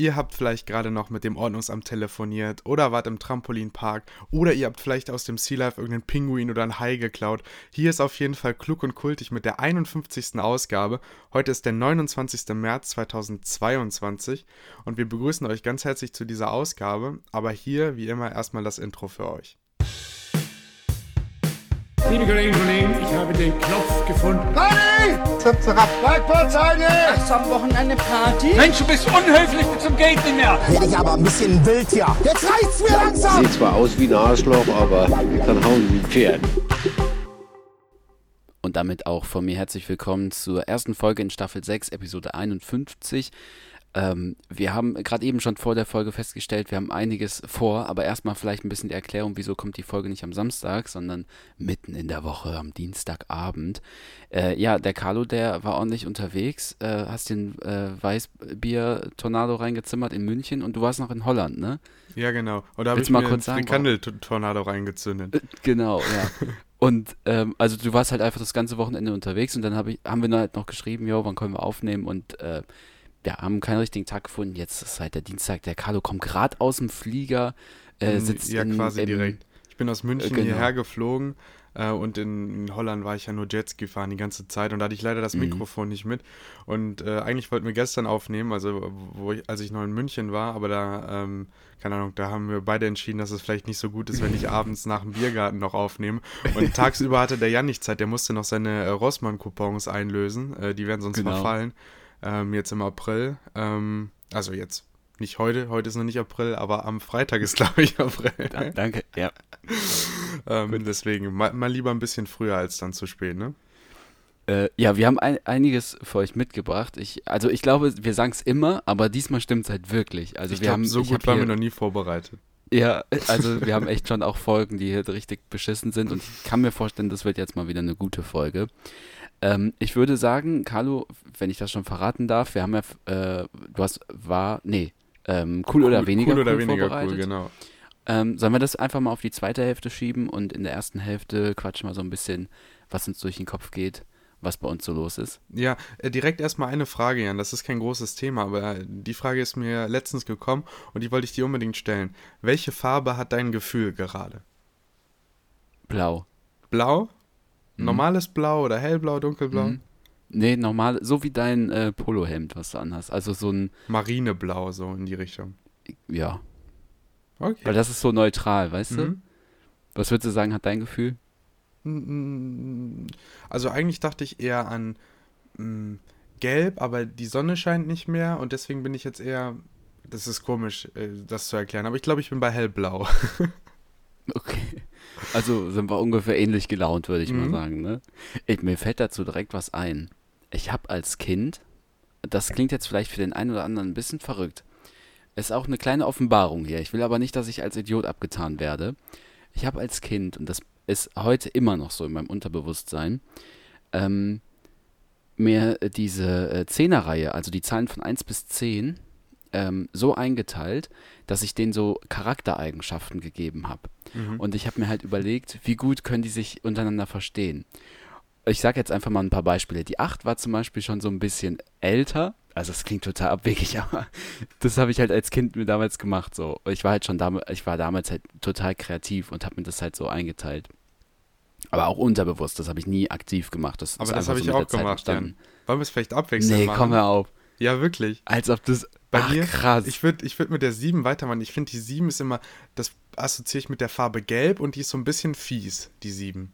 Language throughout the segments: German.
Ihr habt vielleicht gerade noch mit dem Ordnungsamt telefoniert oder wart im Trampolinpark oder ihr habt vielleicht aus dem Sea Life irgendeinen Pinguin oder einen Hai geklaut. Hier ist auf jeden Fall klug und kultig mit der 51. Ausgabe. Heute ist der 29. März 2022 und wir begrüßen euch ganz herzlich zu dieser Ausgabe. Aber hier, wie immer, erstmal das Intro für euch. Liebe Kolleginnen und Kollegen, ich habe den Knopf gefunden. Party! Zap, zap, Parkplatz, Hast du am Wochenende Party? Mensch, du bist unhöflich bis zum Gate nicht mehr. Werde ich aber ein bisschen wild hier. Jetzt reicht's mir langsam. Sieht zwar aus wie ein Arschloch, aber kann hauen wie ein Pferd. Und damit auch von mir herzlich willkommen zur ersten Folge in Staffel 6, Episode 51. Ähm, wir haben gerade eben schon vor der Folge festgestellt, wir haben einiges vor, aber erstmal vielleicht ein bisschen die Erklärung, wieso kommt die Folge nicht am Samstag, sondern mitten in der Woche, am Dienstagabend. Äh, ja, der Carlo, der war ordentlich unterwegs, äh, hast den äh, Weißbier-Tornado reingezimmert in München und du warst noch in Holland, ne? Ja, genau. Und da habe ich mal mir kurz einen Frikandel-Tornado reingezündet. Äh, Genau, ja. Und ähm, also du warst halt einfach das ganze Wochenende unterwegs und dann hab ich, haben wir halt noch geschrieben, jo, wann können wir aufnehmen und äh, ja, haben keinen richtigen Tag gefunden. Jetzt ist halt der Dienstag, der Carlo kommt gerade aus dem Flieger, äh, sitzt ja, in, quasi im, direkt. Ich bin aus München genau. hierher geflogen äh, und in, in Holland war ich ja nur Jetski fahren die ganze Zeit und da hatte ich leider das Mhm. Mikrofon nicht mit. Und äh, eigentlich wollten wir gestern aufnehmen, also wo ich, als ich noch in München war, aber da, ähm, keine Ahnung, da haben wir beide entschieden, dass es vielleicht nicht so gut ist, wenn ich abends nach dem Biergarten noch aufnehme. Und tagsüber hatte der Jan nicht Zeit, der musste noch seine äh, Rossmann-Coupons einlösen, äh, die werden sonst Genau. verfallen. Ähm, jetzt im April. Ähm, also jetzt. Nicht heute, heute ist noch nicht April, aber am Freitag ist, glaube ich, April. Da, danke, ja. Ähm, deswegen mal, mal lieber ein bisschen früher als dann zu spät, ne? Äh, ja, wir haben ein, einiges für euch mitgebracht. Ich, also ich glaube, wir sagen es immer, aber diesmal stimmt es halt wirklich. Also ich wir glaube, haben so gut hab waren wir noch nie vorbereitet. Ja, also wir haben echt schon auch Folgen, die hier richtig beschissen sind und ich kann mir vorstellen, das wird jetzt mal wieder eine gute Folge. Ähm, ich würde sagen, Carlo, wenn ich das schon verraten darf, wir haben ja, äh, du hast, war, nee, ähm, cool, oder weniger cool oder weniger vorbereitet. cool, genau. Ähm, sollen wir das einfach mal auf die zweite Hälfte schieben und in der ersten Hälfte quatschen wir so ein bisschen, was uns durch den Kopf geht, was bei uns so los ist? Ja, äh, direkt erstmal eine Frage, Jan. Das ist kein großes Thema, aber die Frage ist mir letztens gekommen und die wollte ich dir unbedingt stellen. Welche Farbe hat dein Gefühl gerade? Blau. Blau? Normales Blau oder hellblau, dunkelblau? Mhm. Nee, normal, so wie dein äh, Polohemd, was du anhast. Also so ein, Marineblau, so in die Richtung. ja, Okay. weil das ist so neutral, weißt du? Mhm. Was würdest du sagen, hat dein Gefühl? Also eigentlich dachte ich eher an mm, Gelb, aber die Sonne scheint nicht mehr und deswegen bin ich jetzt eher. Das ist komisch, äh, das zu erklären, aber ich glaube, ich bin bei hellblau. Okay. Also sind wir ungefähr ähnlich gelaunt, würde ich mal Mhm. sagen, ne? Ich, mir fällt dazu direkt was ein. Ich habe als Kind, das klingt jetzt vielleicht für den einen oder anderen ein bisschen verrückt, ist auch eine kleine Offenbarung hier. Ich will aber nicht, dass ich als Idiot abgetan werde. Ich habe als Kind, und das ist heute immer noch so in meinem Unterbewusstsein, ähm, mir diese äh, Zehnerreihe, also die Zahlen von 1 bis 10, ähm, so eingeteilt, dass ich denen so Charaktereigenschaften gegeben habe. Und ich habe mir halt überlegt, wie gut können die sich untereinander verstehen. Ich sage jetzt einfach mal ein paar Beispiele. Die 8 war zum Beispiel schon so ein bisschen älter. Also es klingt total abwegig, aber das habe ich halt als Kind mir damals gemacht. So. Ich war halt schon damals, ich war damals halt total kreativ und habe mir das halt so eingeteilt. Aber auch unterbewusst, das habe ich nie aktiv gemacht. Das Aber das habe so ich auch gemacht. Jan. Wollen wir es vielleicht abwechselnd Nee, machen? komm hör auf. Ja, wirklich. Als ob das. Bei Ach, mir, krass. ich würde ich würd mit der 7 weitermachen. Ich finde, die 7 ist immer, das assoziiere ich mit der Farbe Gelb und die ist so ein bisschen fies, die 7.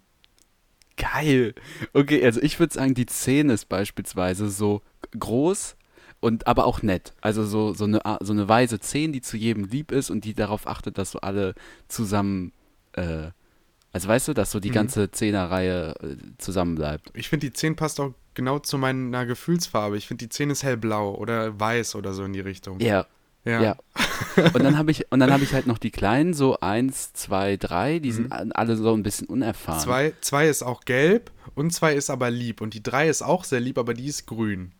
Geil. Okay, also ich würde sagen, die 10 ist beispielsweise so groß und aber auch nett. Also so, so, eine, so eine weise 10, die zu jedem lieb ist und die darauf achtet, dass so alle zusammen, äh, also weißt du, dass so die Mhm. ganze Zehnerreihe äh, zusammen bleibt. Ich finde, die 10 passt auch genau zu meiner Gefühlsfarbe. Ich finde, die 10 ist hellblau oder weiß oder so in die Richtung. Ja. Ja. Ja. und dann habe ich, und dann habe ich halt noch die kleinen, so 1, 2, 3, die sind a- alle so ein bisschen unerfahren. Mhm. Zwei, zwei ist auch gelb und zwei ist aber lieb. Und die 3 ist auch sehr lieb, aber die ist grün.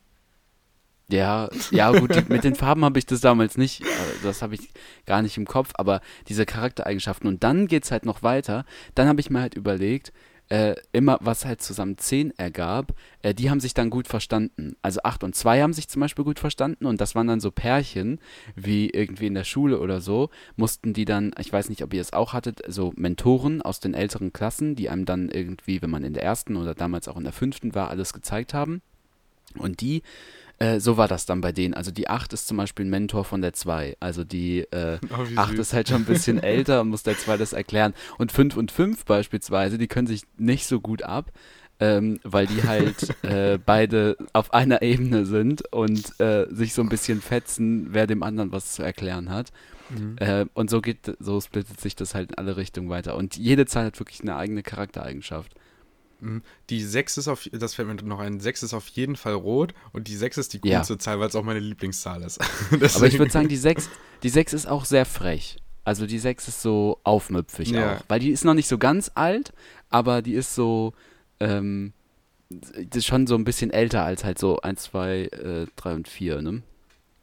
Ja, ja gut, die, mit den Farben habe ich das damals nicht, äh, das habe ich gar nicht im Kopf, aber diese Charaktereigenschaften. Und dann geht es halt noch weiter. Dann habe ich mir halt überlegt, äh, immer, was halt zusammen 10 ergab, äh, die haben sich dann gut verstanden. Also 8 und 2 haben sich zum Beispiel gut verstanden und das waren dann so Pärchen, wie irgendwie in der Schule oder so, mussten die dann, ich weiß nicht, ob ihr es auch hattet, so Mentoren aus den älteren Klassen, die einem dann irgendwie, wenn man in der ersten oder damals auch in der fünften war, alles gezeigt haben. Und die äh, so war das dann bei denen. Also die 8 ist zum Beispiel ein Mentor von der 2. Also die äh, Oh, wie 8 süß. ist halt schon ein bisschen älter und muss der 2 das erklären. Und 5 und 5 beispielsweise, die können sich nicht so gut ab. Ähm, weil die halt äh, beide auf einer Ebene sind und äh, sich so ein bisschen fetzen, wer dem anderen was zu erklären hat. Mhm. Äh, und so geht, so splittet sich das halt in alle Richtungen weiter. Und jede Zahl hat wirklich eine eigene Charaktereigenschaft. Mhm. Die 6 ist auf, das fällt mir noch ein, 6 ist auf jeden Fall rot und die 6 ist die Ja. coolste Zahl, weil es auch meine Lieblingszahl ist. Aber ich würde sagen, die 6, die 6 ist auch sehr frech. Also die 6 ist so aufmüpfig Ja. auch. Weil die ist noch nicht so ganz alt, aber die ist so, ähm, das ist schon so ein bisschen älter als halt so 1, 2, äh, 3 und 4, ne?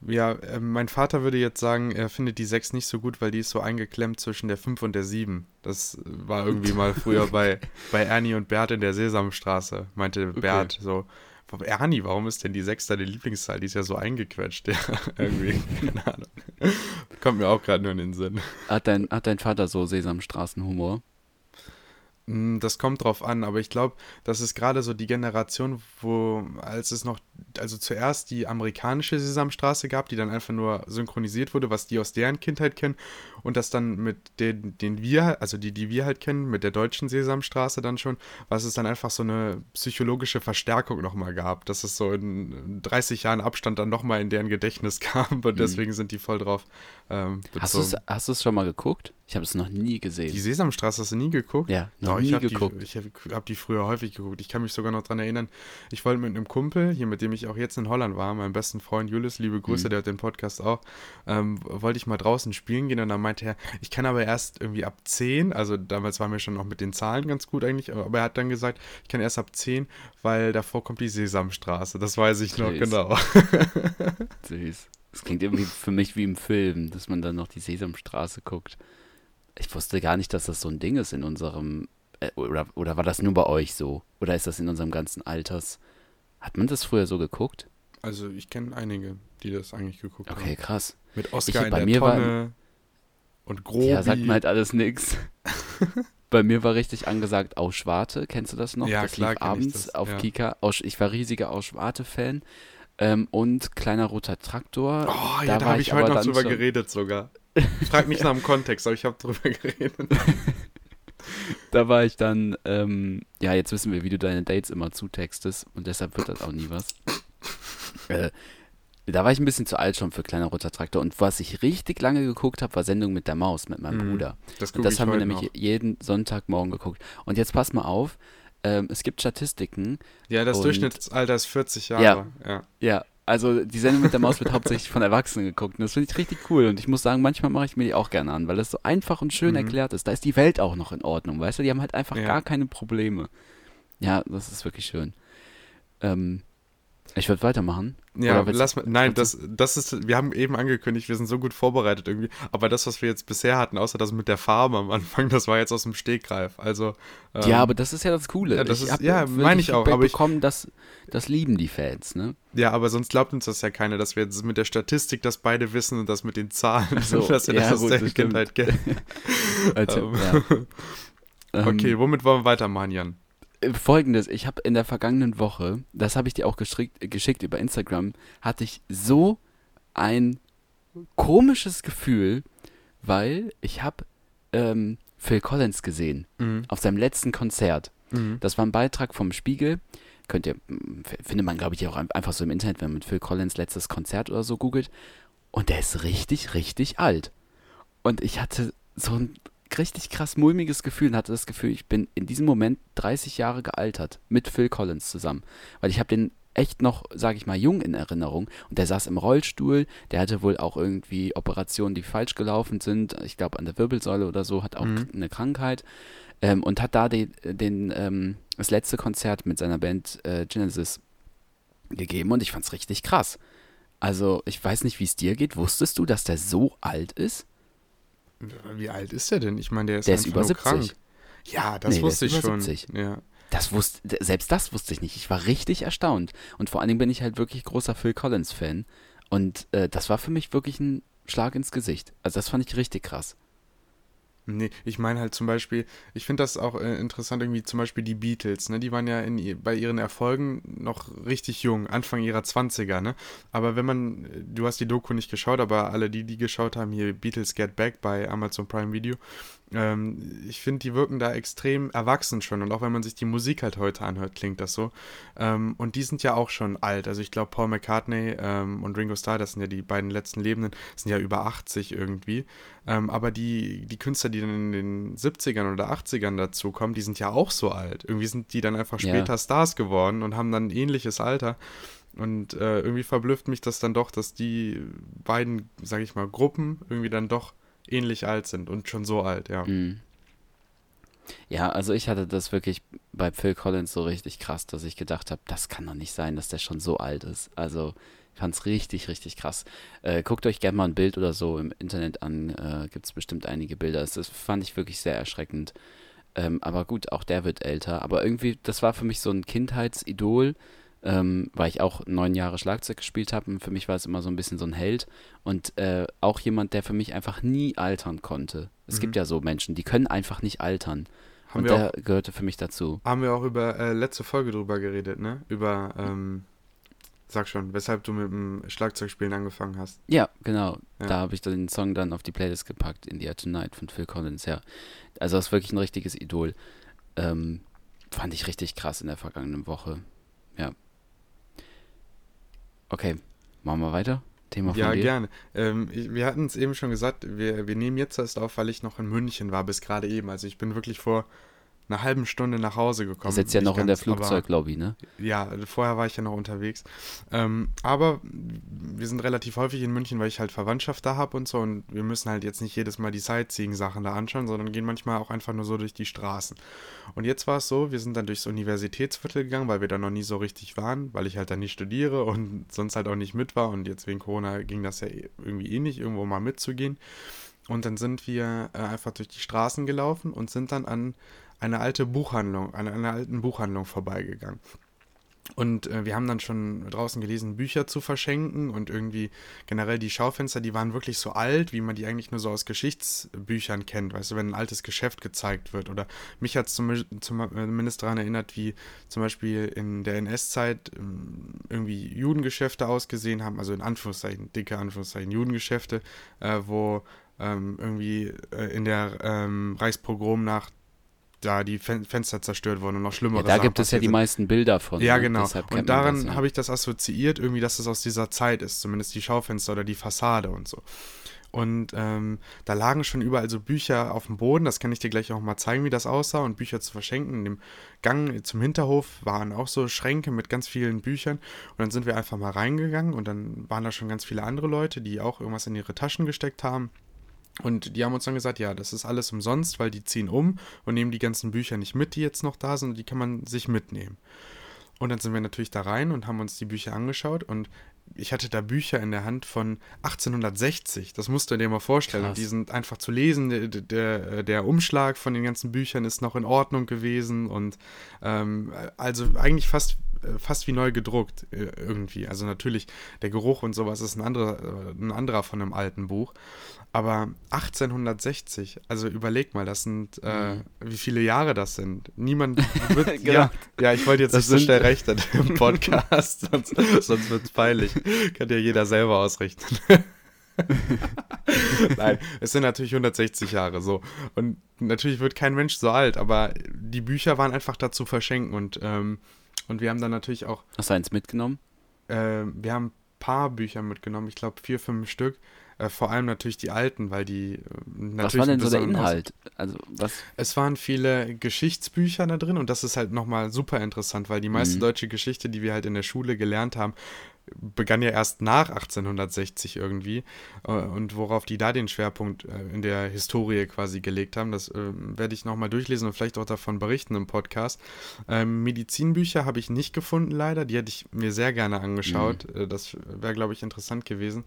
Ja, äh, mein Vater würde jetzt sagen, er findet die 6 nicht so gut, weil die ist so eingeklemmt zwischen der 5 und der 7. Das war irgendwie mal früher bei, bei Ernie und Bert in der Sesamstraße, meinte Bert so. Ernie, warum ist denn die 6 deine Lieblingszahl? Die ist ja so eingequetscht. Ja, irgendwie, keine Ahnung. Kommt mir auch gerade nur in den Sinn. Hat dein, hat dein Vater so Sesamstraßenhumor? Mm, Das kommt drauf an, aber ich glaube, das ist gerade so die Generation, wo, als es noch, also zuerst die amerikanische Sesamstraße gab, die dann einfach nur synchronisiert wurde, was die aus deren Kindheit kennen, und das dann mit den, den wir, also die, die wir halt kennen, mit der deutschen Sesamstraße dann schon, was es dann einfach so eine psychologische Verstärkung nochmal gab, dass es so in 30 Jahren Abstand dann nochmal in deren Gedächtnis kam und deswegen sind die voll drauf ähm, Hast du es schon mal geguckt? Ich habe es noch nie gesehen. Die Sesamstraße hast du nie geguckt? Ja, noch Doch, nie ich habe geguckt. Die, ich habe hab die früher häufig geguckt. Ich kann mich sogar noch dran erinnern. Ich wollte mit einem Kumpel, hier mit dem ich auch jetzt in Holland war, meinem besten Freund Julius, liebe Grüße, Mhm. der hat den Podcast auch, ähm, wollte ich mal draußen spielen gehen und dann meinte er, ich kann aber erst irgendwie ab 10, also damals waren wir schon noch mit den Zahlen ganz gut eigentlich, aber er hat dann gesagt, ich kann erst ab 10, weil davor kommt die Sesamstraße. Das weiß ich noch Süß. genau. Süß. Das klingt irgendwie für mich wie im Film, dass man dann noch die Sesamstraße guckt. Ich wusste gar nicht, dass das so ein Ding ist in unserem. Äh, oder, oder war das nur bei euch so? Oder ist das in unserem ganzen Alters? Hat man das früher so geguckt? Also ich kenne einige, die das eigentlich geguckt Okay, haben. krass. Mit Oscar Ich- in bei der mir war- Tonne und Grobi. Ja, sagt mir halt alles nix. Bei mir war richtig angesagt Auschwarte. Kennst du das noch? Ja, das klar lief ich abends das, auf ja. Kika. Ich war riesiger Auschwarte-Fan. Ähm, und kleiner roter Traktor. Oh, ja, da, war habe ich heute noch drüber geredet sogar. Ich frage nicht nach dem Kontext, aber ich habe drüber geredet. Da war ich dann, ähm, ja, jetzt wissen wir, wie du deine Dates immer zutextest und deshalb wird das auch nie was. Äh, da war ich ein bisschen zu alt schon für kleiner roter Traktor und was ich richtig lange geguckt habe, war Sendung mit der Maus mit meinem Mhm. Bruder. Das Und das haben wir nämlich noch. jeden Sonntagmorgen geguckt. Und jetzt pass mal auf, ähm, es gibt Statistiken. Ja, das Durchschnittsalter ist 40 Jahre. Ja. ja. Ja, also die Sendung mit der Maus wird hauptsächlich von Erwachsenen geguckt. Und das finde ich richtig cool. Und ich muss sagen, manchmal mache ich mir die auch gerne an, weil das so einfach und schön Mhm. erklärt ist. Da ist die Welt auch noch in Ordnung, weißt du? Die haben halt einfach Ja. gar keine Probleme. Ja, das ist wirklich schön. Ähm, ich würde weitermachen. Ja, lass mal. Nein, das, das ist. Wir haben eben angekündigt, wir sind so gut vorbereitet irgendwie. Aber das, was wir jetzt bisher hatten, außer das mit der Farbe am Anfang, das war jetzt aus dem Stegreif. Also. ähm, Ja, aber das ist ja das Coole. ja, das Ich ist- hab ja, meine ich auch, aber ich- bekommen, das, das lieben die Fans, ne? Ja, aber sonst glaubt uns das ja keiner, dass wir jetzt mit der Statistik das beide wissen und das mit den Zahlen, so, dass wir ja, das aus gut, der das stimmt. Kindheit kennen. Also, ja. Ähm, Okay, womit wollen wir weitermachen, Jan? Äh, Folgendes, ich habe in der vergangenen Woche, das habe ich dir auch geschickt, geschickt über Instagram, hatte ich so ein komisches Gefühl, weil ich habe ähm, Phil Collins gesehen Mhm. auf seinem letzten Konzert. Mhm. Das war ein Beitrag vom Spiegel. Könnt ihr, m, f- findet man, glaube ich, auch ein- einfach so im Internet, wenn man mit Phil Collins letztes Konzert oder so googelt. Und der ist richtig, richtig alt. Und ich hatte so ein richtig krass mulmiges Gefühl und hatte das Gefühl, ich bin in diesem Moment 30 Jahre gealtert mit Phil Collins zusammen. Weil ich habe den echt noch, sage ich mal, jung in Erinnerung. Und der saß im Rollstuhl, der hatte wohl auch irgendwie Operationen, die falsch gelaufen sind. Ich glaube an der Wirbelsäule oder so, hat auch Mhm. eine Krankheit. Ähm, und hat da den, den, ähm, das letzte Konzert mit seiner Band äh, Genesis gegeben und ich fand's richtig krass. Also, ich weiß nicht, wie es dir geht. Wusstest du, dass der so alt ist? Wie alt ist der denn? Ich meine, der ist Der ist über nur 70. krank. Ja, das Nee, wusste ich schon. 70. Ja. Das wusste, selbst das wusste ich nicht. Ich war richtig erstaunt. Und vor allen Dingen bin ich halt wirklich großer Phil Collins-Fan. Und äh, das war für mich wirklich ein Schlag ins Gesicht. Also das fand ich richtig krass. Nee, ich meine halt zum Beispiel, ich finde das auch äh, interessant, irgendwie zum Beispiel die Beatles, ne? Die waren ja in, bei ihren Erfolgen noch richtig jung, Anfang ihrer 20er, ne? Aber wenn man, du hast die Doku nicht geschaut, aber alle die, die geschaut haben, hier Beatles Get Back bei Amazon Prime Video, ähm, ich finde, die wirken da extrem erwachsen schon. Und auch wenn man sich die Musik halt heute anhört, klingt das so. Ähm, und die sind ja auch schon alt. Also ich glaube, Paul McCartney ähm, und Ringo Starr, das sind ja die beiden letzten Lebenden, sind ja über 80 irgendwie. Ähm, aber die, die Künstler, die dann in den 70ern oder 80ern dazu kommen, die sind ja auch so alt. Irgendwie sind die dann einfach Ja. später Stars geworden und haben dann ein ähnliches Alter. Und äh, irgendwie verblüfft mich das dann doch, dass die beiden, sag ich mal, Gruppen irgendwie dann doch ähnlich alt sind und schon so alt, ja. Mhm. Ja, also ich hatte das wirklich bei Phil Collins so richtig krass, dass ich gedacht habe, das kann doch nicht sein, dass der schon so alt ist. Also ich fand es richtig, richtig krass. Äh, guckt euch gerne mal ein Bild oder so im Internet an, äh, gibt es bestimmt einige Bilder. Das, fand ich wirklich sehr erschreckend. Ähm, aber gut, auch der wird älter. Aber irgendwie, das war für mich so ein Kindheitsidol, ähm, weil ich auch neun Jahre Schlagzeug gespielt habe. Und für mich war es immer so ein bisschen so ein Held. Und äh, auch jemand, der für mich einfach nie altern konnte. Es gibt ja so Menschen, die können einfach nicht altern. Mhm. Haben und der gehörte für mich dazu. Haben wir auch über äh, letzte Folge drüber geredet, ne? Über, ähm, sag schon, weshalb du mit dem Schlagzeugspielen angefangen hast. Ja, genau. Ja. Da habe ich den Song dann auf die Playlist gepackt, In the Air Tonight von Phil Collins, ja. Also das ist wirklich ein richtiges Idol. Ähm, fand ich richtig krass in der vergangenen Woche. Ja. Okay, machen wir weiter. Thema von Ja, gerne. Ähm, ich, wir hatten es eben schon gesagt, wir, wir nehmen jetzt erst auf, weil ich noch in München war, bis gerade eben. Also ich bin wirklich vor einer halben Stunde nach Hause gekommen. Du sitzt ja noch in der ganz, Flugzeuglobby, ne? Ja, vorher war ich ja noch unterwegs. Ähm, aber wir sind relativ häufig in München, weil ich halt Verwandtschaft da habe und so. Und wir müssen halt jetzt nicht jedes Mal die Sightseeing-Sachen da anschauen, sondern gehen manchmal auch einfach nur so durch die Straßen. Und jetzt war es so, wir sind dann durchs Universitätsviertel gegangen, weil wir da noch nie so richtig waren, weil ich halt da nicht studiere und sonst halt auch nicht mit war. Und jetzt wegen Corona ging das ja eh- irgendwie eh nicht, irgendwo mal mitzugehen. Und dann sind wir äh, einfach durch die Straßen gelaufen und sind dann an eine alte Buchhandlung, an einer alten Buchhandlung vorbeigegangen. Und äh, wir haben dann schon draußen gelesen, Bücher zu verschenken und irgendwie generell die Schaufenster, die waren wirklich so alt, wie man die eigentlich nur so aus Geschichtsbüchern kennt, weißt du, wenn ein altes Geschäft gezeigt wird. Oder mich hat es zum, zumindest daran erinnert, wie zum Beispiel in der NS-Zeit ähm, irgendwie Judengeschäfte ausgesehen haben, also in Anführungszeichen, dicke Anführungszeichen, Judengeschäfte, äh, wo ähm, irgendwie äh, in der ähm, Reichspogromnacht da die Fen Fenster zerstört wurden und noch schlimmere Ja, da Sachen gibt es ja die sind. meisten Bilder von. Ja, genau. Und daran ja. habe ich das assoziiert, irgendwie, dass es aus dieser Zeit ist, zumindest die Schaufenster oder die Fassade und so. Und ähm, da lagen schon überall so Bücher auf dem Boden, das kann ich dir gleich auch mal zeigen, wie das aussah, und Bücher zu verschenken. In dem Gang zum Hinterhof waren auch so Schränke mit ganz vielen Büchern. Und dann sind wir einfach mal reingegangen und dann waren da schon ganz viele andere Leute, die auch irgendwas in ihre Taschen gesteckt haben. Und die haben uns dann gesagt, ja, das ist alles umsonst, weil die ziehen um und nehmen die ganzen Bücher nicht mit, die jetzt noch da sind, und die kann man sich mitnehmen. Und dann sind wir natürlich da rein und haben uns die Bücher angeschaut und ich hatte da Bücher in der Hand von 1860. Das musst du dir mal vorstellen. Krass. Die sind einfach zu lesen. Der, der, der Umschlag von den ganzen Büchern ist noch in Ordnung gewesen und ähm, also eigentlich fast fast wie neu gedruckt äh, irgendwie. Also natürlich der Geruch und sowas ist ein anderer, äh, ein anderer von einem alten Buch. Aber 1860, also überleg mal, das sind, äh, wie viele Jahre das sind. Niemand wird, Genau. ja, ja, ich wollte jetzt Das nicht so schnell rechnen im Podcast, sonst, sonst wird es peinlich. Kann ja jeder selber ausrechnen. Nein, es sind natürlich 160 Jahre so. Und natürlich wird kein Mensch so alt, aber die Bücher waren einfach dazu verschenken und, ähm, und wir haben dann natürlich auch Hast du eins mitgenommen? äh, wir haben ein paar Bücher mitgenommen, ich glaube vier, fünf Stück. Äh, vor allem natürlich die alten, weil die äh, natürlich Was war denn so der Inhalt? Also, was? Es waren viele Geschichtsbücher da drin und das ist halt nochmal super interessant, weil die meiste Mhm. deutsche Geschichte, die wir halt in der Schule gelernt haben, begann ja erst nach 1860 irgendwie äh, und worauf die da den Schwerpunkt äh, in der Historie quasi gelegt haben, das äh, werde ich nochmal durchlesen und vielleicht auch davon berichten im Podcast. Ähm, Medizinbücher habe ich nicht gefunden leider, die hätte ich mir sehr gerne angeschaut, äh, das wäre glaube ich interessant gewesen.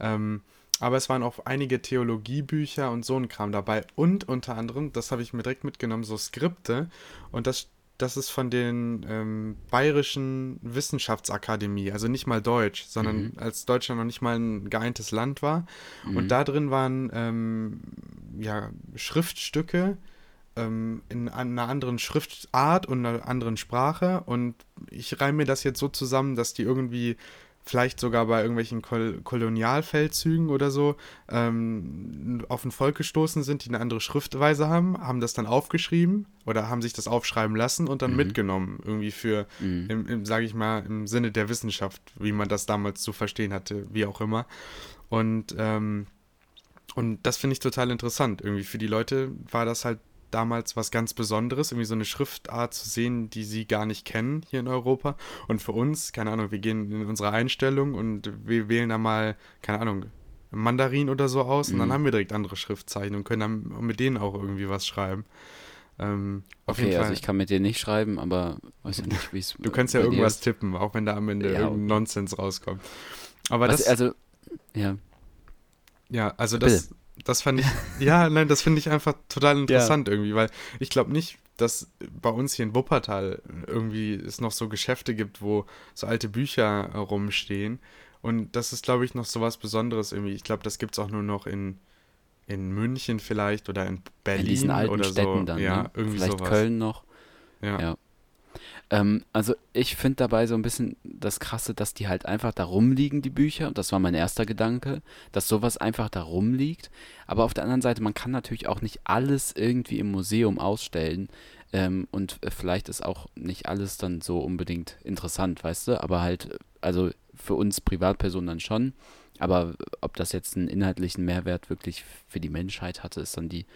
Ähm, aber es waren auch einige Theologiebücher und so ein Kram dabei. Und unter anderem, das habe ich mir direkt mitgenommen, so Skripte. Und das, das ist von den ähm, Bayerischen Wissenschaftsakademie, also nicht mal Deutsch, sondern Mhm. als Deutschland noch nicht mal ein geeintes Land war. Mhm. Und da drin waren ähm, ja, Schriftstücke ähm, in einer anderen Schriftart und einer anderen Sprache. Und ich reime mir das jetzt so zusammen, dass die irgendwie vielleicht sogar bei irgendwelchen Kol Kolonialfeldzügen oder so ähm, auf ein Volk gestoßen sind, die eine andere Schriftweise haben, haben das dann aufgeschrieben oder haben sich das aufschreiben lassen und dann Mhm. mitgenommen, irgendwie für, im, im sage ich mal, im Sinne der Wissenschaft, wie man das damals zu verstehen hatte, wie auch immer. Und, ähm, und das finde ich total interessant. Irgendwie für die Leute war das halt damals was ganz Besonderes, irgendwie so eine Schriftart zu sehen, die sie gar nicht kennen hier in Europa. Und für uns, keine Ahnung, wir gehen in unsere Einstellung und wir wählen da mal, keine Ahnung, Mandarin oder so aus und dann Mhm. haben wir direkt andere Schriftzeichen und können dann mit denen auch irgendwie was schreiben. Ähm, auf Okay, jeden also ich kann mit dir nicht schreiben, aber weiß ja nicht, wie es du kannst ja irgendwas tippen, auch wenn da am Ende Ja, irgendein Nonsens rauskommt. Aber Was, das, also, ja. Ja, also Bitte. Das, fand ich, ja, nein, das finde ich einfach total interessant irgendwie, weil ich glaube nicht, dass bei uns hier in Wuppertal irgendwie es noch so Geschäfte gibt, wo so alte Bücher rumstehen. Und das ist, glaube ich, noch so was Besonderes irgendwie. Ich glaube, das gibt es auch nur noch in, in München vielleicht oder in Berlin in diesen alten oder Städten so. dann, ja, ne? irgendwie Vielleicht sowas. Köln noch. Ja. Ja. Ähm, also ich finde dabei so ein bisschen das Krasse, dass die halt einfach da rumliegen, die Bücher. Das war mein erster Gedanke, dass sowas einfach da rumliegt. Aber auf der anderen Seite, man kann natürlich auch nicht alles irgendwie im Museum ausstellen. Ähm, und äh, vielleicht ist auch nicht alles dann so unbedingt interessant, weißt du? Aber halt, also für uns Privatpersonen dann schon. Aber ob das jetzt einen inhaltlichen Mehrwert wirklich für die Menschheit hatte, ist dann die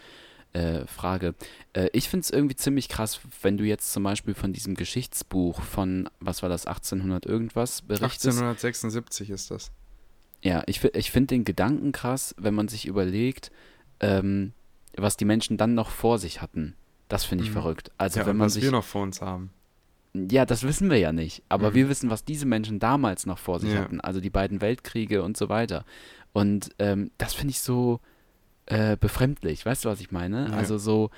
äh, Frage. Äh, ich finde es irgendwie ziemlich krass, wenn du jetzt zum Beispiel von diesem Geschichtsbuch von, was war das, 1800 irgendwas berichtest. 1876 ist das. Ja, ich, ich finde den Gedanken krass, wenn man sich überlegt, ähm, was die Menschen dann noch vor sich hatten. Das finde ich Mhm. verrückt. Also ja, wenn man was sich. wir noch vor uns haben. Ja, das wissen wir ja nicht. Aber Mhm. wir wissen, was diese Menschen damals noch vor sich Ja. hatten. Also die beiden Weltkriege und so weiter. Und ähm, das finde ich so äh, befremdlich. Weißt du, was ich meine? Ja. Also so,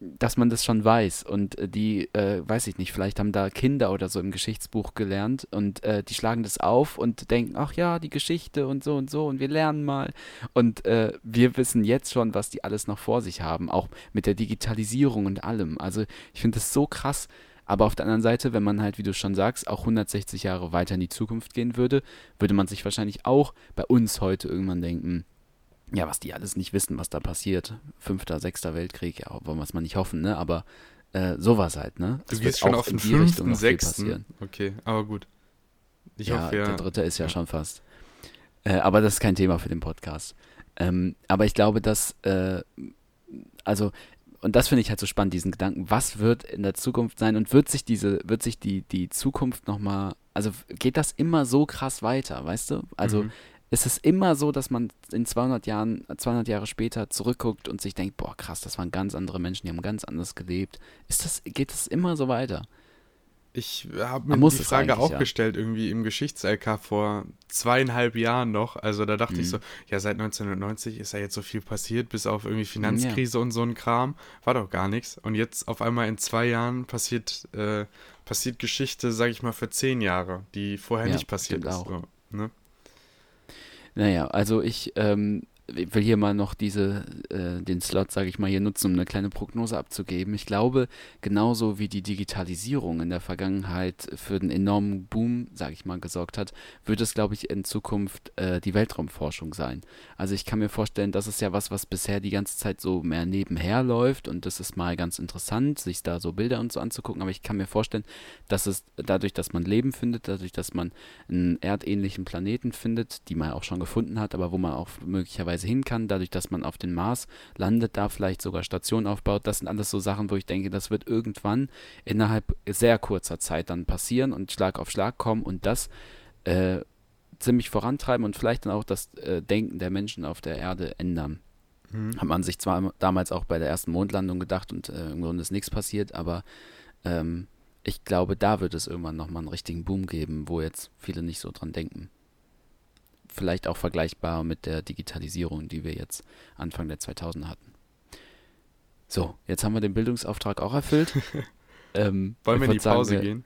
dass man das schon weiß. Und äh, die, äh, weiß ich nicht, vielleicht haben da Kinder oder so im Geschichtsbuch gelernt und äh, die schlagen das auf und denken, ach ja, die Geschichte und so und so und wir lernen mal. Und äh, wir wissen jetzt schon, was die alles noch vor sich haben, auch mit der Digitalisierung und allem. Also ich finde das so krass. Aber auf der anderen Seite, wenn man halt, wie du schon sagst, auch 160 Jahre weiter in die Zukunft gehen würde, würde man sich wahrscheinlich auch bei uns heute irgendwann denken, ja, was die alles nicht wissen, was da passiert. Fünfter, sechster Weltkrieg, ja, wollen wir es mal nicht hoffen, ne? Aber äh, sowas halt, ne? Du gehst wird schon auf den fünften, sechsten. passieren. Okay, aber gut. Ich ja, hoffe, ja. der dritte ist ja, ja. schon fast. Äh, aber das ist kein Thema für den Podcast. Ähm, aber ich glaube, dass, äh, also, und das finde ich halt so spannend, diesen Gedanken, was wird in der Zukunft sein und wird sich diese, wird sich die, die Zukunft nochmal, also geht das immer so krass weiter, weißt du? Also Mhm. Ist es immer so, dass man in 200 Jahren, 200 Jahre später zurückguckt und sich denkt, boah, krass, das waren ganz andere Menschen, die haben ganz anders gelebt. Ist das, geht das immer so weiter? Ich habe Man mir muss die Frage auch ja. gestellt, irgendwie im Geschichts-LK vor zweieinhalb Jahren noch. Also da dachte ich Mhm. so, ja, seit 1990 ist ja jetzt so viel passiert, bis auf irgendwie Finanzkrise und so ein Kram. War doch gar nichts. Und jetzt auf einmal in zwei Jahren passiert, äh, passiert Geschichte, sag ich mal, für zehn Jahre, die vorher Ja, nicht passiert ist. auch. So, ne? Naja, also ich ähm, will hier mal noch diese, äh, den Slot, sage ich mal, hier nutzen, um eine kleine Prognose abzugeben. Ich glaube, genauso wie die Digitalisierung in der Vergangenheit für einen enormen Boom, sage ich mal, gesorgt hat, wird es, glaube ich, in Zukunft äh, die Weltraumforschung sein. Also ich kann mir vorstellen, das ist ja was, was bisher die ganze Zeit so mehr nebenher läuft und das ist mal ganz interessant, sich da so Bilder und so anzugucken, aber ich kann mir vorstellen, dass es dadurch, dass man Leben findet, dadurch, dass man einen erdähnlichen Planeten findet, die man auch schon gefunden hat, aber wo man auch möglicherweise hin kann, dadurch, dass man auf den Mars landet, da vielleicht sogar Stationen aufbaut, das sind alles so Sachen, wo ich denke, das wird irgendwann innerhalb sehr kurzer Zeit dann passieren und Schlag auf Schlag kommen und das äh, ziemlich vorantreiben und vielleicht dann auch das äh, Denken der Menschen auf der Erde ändern. Mhm. Hat man sich zwar damals auch bei der ersten Mondlandung gedacht und äh, im Grunde ist nichts passiert, aber ähm, ich glaube, da wird es irgendwann nochmal einen richtigen Boom geben, wo jetzt viele nicht so dran denken. Vielleicht auch vergleichbar mit der Digitalisierung, die wir jetzt Anfang der 2000er hatten. So, jetzt haben wir den Bildungsauftrag auch erfüllt. ähm, Wollen wir in die sagen, Pause wir- gehen?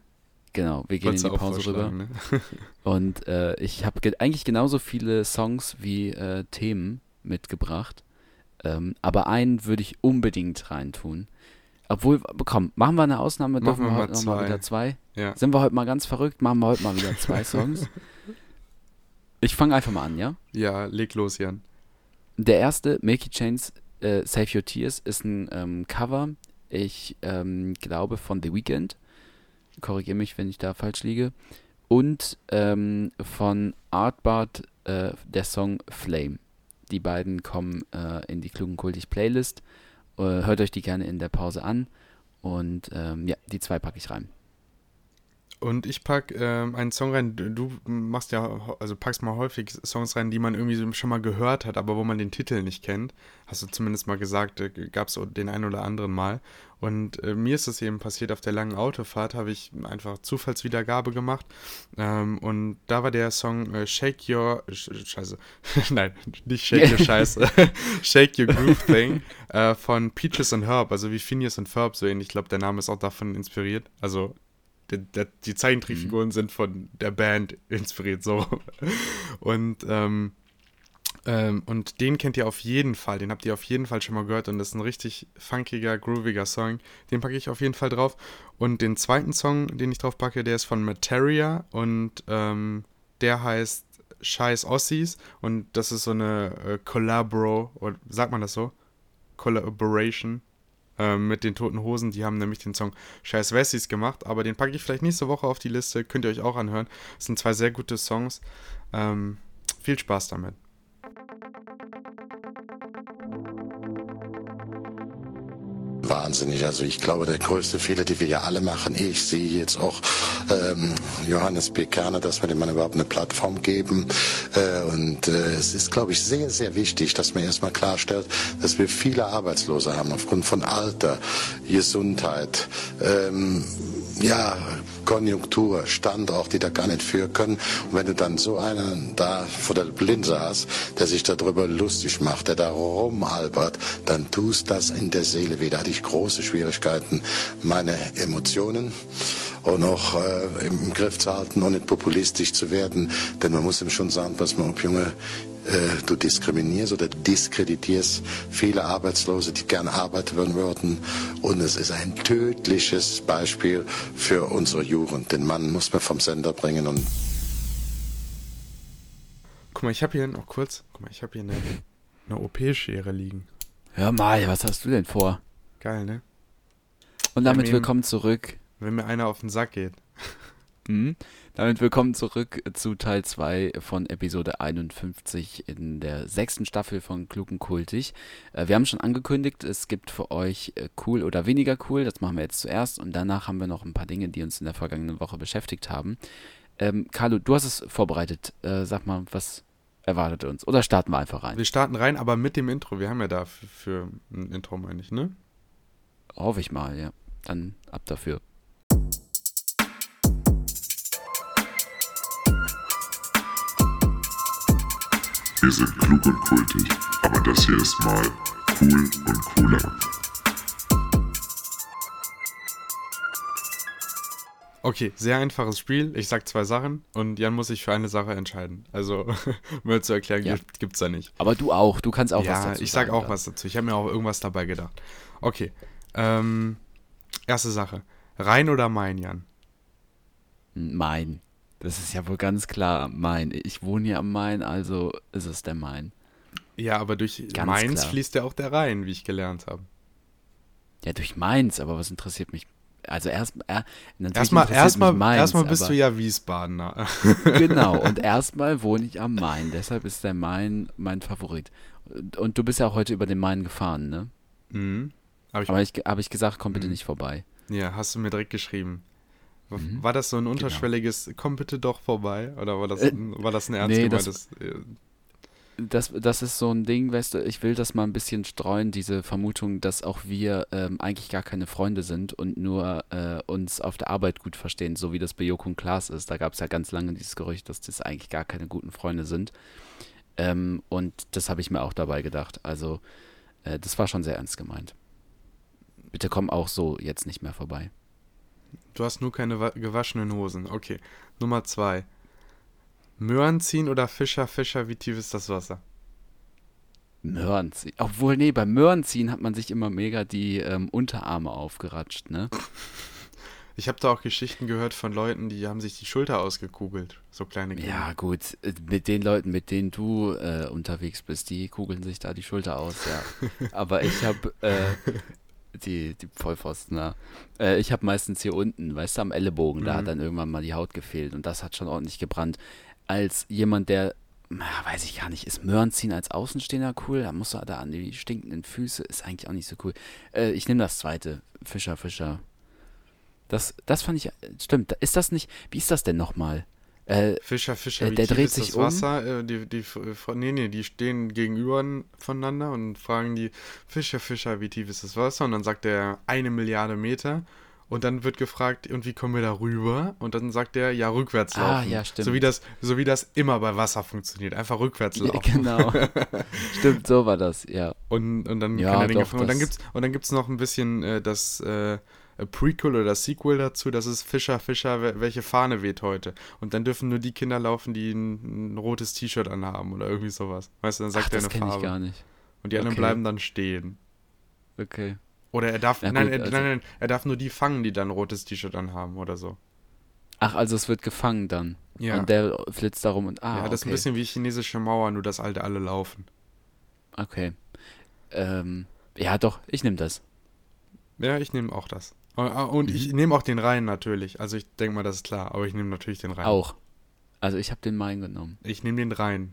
Genau, wir gehen Wolltest in die Pause rüber. Ne? Und äh, ich habe ge eigentlich genauso viele Songs wie äh, Themen mitgebracht. Ähm, aber einen würde ich unbedingt reintun. Obwohl, komm, machen wir eine Ausnahme, Machen dürfen wir wir mal heute nochmal wieder zwei. Ja. Sind wir heute mal ganz verrückt, machen wir heute mal wieder zwei Songs. Ich fange einfach mal an, ja? ja, leg los, Jan. Der erste, Milky Chains äh, Save Your Tears, ist ein ähm, Cover, ich ähm, glaube von The Weeknd. Korrigiere mich, wenn ich da falsch liege. Und ähm, von Artbart äh, der Song Flame. Die beiden kommen äh, in die Klugen Kultig Playlist. Äh, hört euch die gerne in der Pause an. Und ähm, ja, die zwei packe ich rein. Und ich pack ähm, einen Song rein, du machst ja, also packst mal häufig Songs rein, die man irgendwie schon mal gehört hat, aber wo man den Titel nicht kennt. Hast du zumindest mal gesagt, äh, gab es den einen oder anderen Mal. Und äh, mir ist es eben passiert, auf der langen Autofahrt habe ich einfach Zufallswiedergabe gemacht. Ähm, und da war der Song äh, Shake Your, Sch Scheiße, nein, nicht Shake Your Scheiße, Shake Your Groove Thing äh, von Peaches and Herb, also wie Phineas und Ferb, so ähnlich. Ich glaube, der Name ist auch davon inspiriert. Also die Zeichentrickfiguren sind von der Band inspiriert, so. Und, ähm, ähm, und den kennt ihr auf jeden Fall, den habt ihr auf jeden Fall schon mal gehört und das ist ein richtig funkiger, grooviger Song. Den packe ich auf jeden Fall drauf. Und den zweiten Song, den ich drauf packe, der ist von Materia und ähm, der heißt Scheiß Ossis und das ist so eine äh, Collaboro, oder sagt man das so? Collaboration ähm, mit den Toten Hosen. Die haben nämlich den Song Scheiß Wessis gemacht, aber den packe ich vielleicht nächste Woche auf die Liste. Könnt ihr euch auch anhören. Das sind zwei sehr gute Songs. Ähm, viel Spaß damit. Wahnsinnig. Also ich glaube, der größte Fehler, den wir ja alle machen, ich sehe jetzt auch ähm, Johannes B. Kerner, dass wir dem Mann überhaupt eine Plattform geben. Äh, und äh, es ist, glaube ich, sehr, sehr wichtig, dass man erstmal klarstellt, dass wir viele Arbeitslose haben aufgrund von Alter, Gesundheit, ähm, ja, Konjunktur, Standort, die da gar nicht für können. Und wenn du dann so einen da vor der Linse hast, der sich darüber lustig macht, der da rumalbert, dann tust das in der Seele weh. Da hatte ich große Schwierigkeiten, meine Emotionen und auch äh, im Griff zu halten und nicht populistisch zu werden. Denn man muss ihm schon sagen, pass mal auf, Junge, du diskriminierst oder diskreditierst viele Arbeitslose, die gern arbeiten würden. Und es ist ein tödliches Beispiel für unsere Jugend. Den Mann muss man vom Sender bringen und Guck mal, ich habe hier noch kurz, guck mal, ich habe hier eine, eine OP-Schere liegen. Hör mal, was hast du denn vor? Geil, ne? Und damit willkommen zurück Wenn mir einer auf den Sack geht. Mhm. Damit willkommen zurück zu Teil 2 von Episode 51 in der sechsten Staffel von Klug und Kultig. Äh, wir haben schon angekündigt, es gibt für euch äh, cool oder weniger cool. Das machen wir jetzt zuerst und danach haben wir noch ein paar Dinge, die uns in der vergangenen Woche beschäftigt haben. Ähm, Carlo, du hast es vorbereitet. Äh, sag mal, was erwartet uns? Oder starten wir einfach rein? Wir starten rein, aber mit dem Intro. Wir haben ja da für, für ein Intro, meine ich, ne? Hoffe ich mal, ja. Dann ab dafür. Wir sind klug und kultig, aber das hier ist mal cool und cooler. Okay, sehr einfaches Spiel. Ich sag zwei Sachen und Jan muss sich für eine Sache entscheiden. Also, mir zu erklären, Ja. gibt- gibt's da nicht. Aber du auch, du kannst auch was ja, dazu ich sag sagen, auch da. was dazu. Ich habe mir auch irgendwas dabei gedacht. Okay, ähm, erste Sache. Rhein oder Main, Jan? Main. Das ist ja wohl ganz klar Main. Ich wohne hier am Main, also ist es der Main. Ja, aber durch Ganz Mainz klar. fließt ja auch der Rhein, wie ich gelernt habe. Ja, durch Mainz, aber was interessiert mich? Also erst, natürlich Erstmal, erstmal, Mainz, erstmal bist aber- du ja Wiesbadener. Genau, und erstmal wohne ich am Main, deshalb ist der Main mein Favorit. Und, und du bist ja auch heute über den Main gefahren, ne? mhm. Hab ich, Aber ich habe ich gesagt, komm Mhm. bitte nicht vorbei. ja, hast du mir direkt geschrieben. Mhm. War das so ein unterschwelliges, komm bitte doch vorbei? Oder war das, Äh, war das ein ernst nee, das- gemeintes? äh, das, das ist so ein Ding, weißt du, ich will das mal ein bisschen streuen, diese Vermutung, dass auch wir ähm, eigentlich gar keine Freunde sind und nur äh, uns auf der Arbeit gut verstehen, so wie das bei Joko und Klaas ist. Da gab es ja ganz lange dieses Gerücht, dass das eigentlich gar keine guten Freunde sind. Ähm, und das habe ich mir auch dabei gedacht. Also, äh, das war schon sehr ernst gemeint. Bitte komm auch so jetzt nicht mehr vorbei. Du hast nur keine wa- gewaschenen Hosen. Okay. Nummer zwei. Möhren ziehen oder Fischer, Fischer, wie tief ist das Wasser? Möhren ziehen. Obwohl, nee, beim Möhren ziehen hat man sich immer mega die ähm, Unterarme aufgeratscht, ne? Ich habe da auch Geschichten gehört von Leuten, die haben sich die Schulter ausgekugelt. So kleine Kinder. Ja, gut, äh, mit den Leuten, mit denen du äh, unterwegs bist, die kugeln sich da die Schulter aus, ja. Aber ich habe äh, die, die Vollpfosten, ja. Äh, ich habe meistens hier unten, weißt du, am Ellenbogen, da Mhm. hat dann irgendwann mal die Haut gefehlt und das hat schon ordentlich gebrannt. Als jemand, der, weiß ich gar nicht, ist Möhren ziehen als Außenstehender cool? Da musst du da an die stinkenden Füße, ist eigentlich auch nicht so cool. Äh, ich nehme das zweite, Fischer, Fischer. Das, das fand ich, stimmt, ist das nicht, wie ist das denn nochmal? Äh, Fischer, Fischer, Äh, wie der tief dreht ist sich das um. Wasser? Äh, die, die, Fra- nee, nee, die stehen gegenüber voneinander und fragen die, Fischer, Fischer, wie tief ist das Wasser? Und dann sagt er, eine Milliarde Meter. Und dann wird gefragt, und wie kommen wir da rüber? Und dann sagt er, ja, rückwärts Ah, laufen. ja, stimmt. So wie, das, so wie das immer bei Wasser funktioniert. Einfach rückwärts Ja, laufen. genau. Stimmt, so war das, ja. Und, und dann Ja, kann er den doch. Und dann das- gibt's und dann gibt's noch ein bisschen äh, das äh, Prequel oder Sequel dazu, das ist Fischer, Fischer, wel- welche Fahne weht heute? Und dann dürfen nur die Kinder laufen, die ein, ein rotes T-Shirt anhaben oder irgendwie sowas. Weißt du, dann sagt Ach, er das eine kenne ich Farbe. gar nicht. Und die anderen Okay. bleiben dann stehen. Okay. Oder er darf, Ja, nein, gut, er, also- nein, nein, er darf nur die fangen, die dann ein rotes T-Shirt anhaben oder so. Ach, also es wird gefangen dann. Ja. Und der flitzt da rum und ah, ja, das ist okay. ein bisschen wie chinesische Mauer, nur dass alte alle laufen. Okay. Ähm, ja, doch, ich nehme das. Ja, ich nehme auch das. Und, und ich Mhm. nehme auch den Rhein natürlich. Also ich denke mal, das ist klar. Aber ich nehme natürlich den Rhein. Auch. Also ich habe den Main genommen. Ich nehme den Rhein.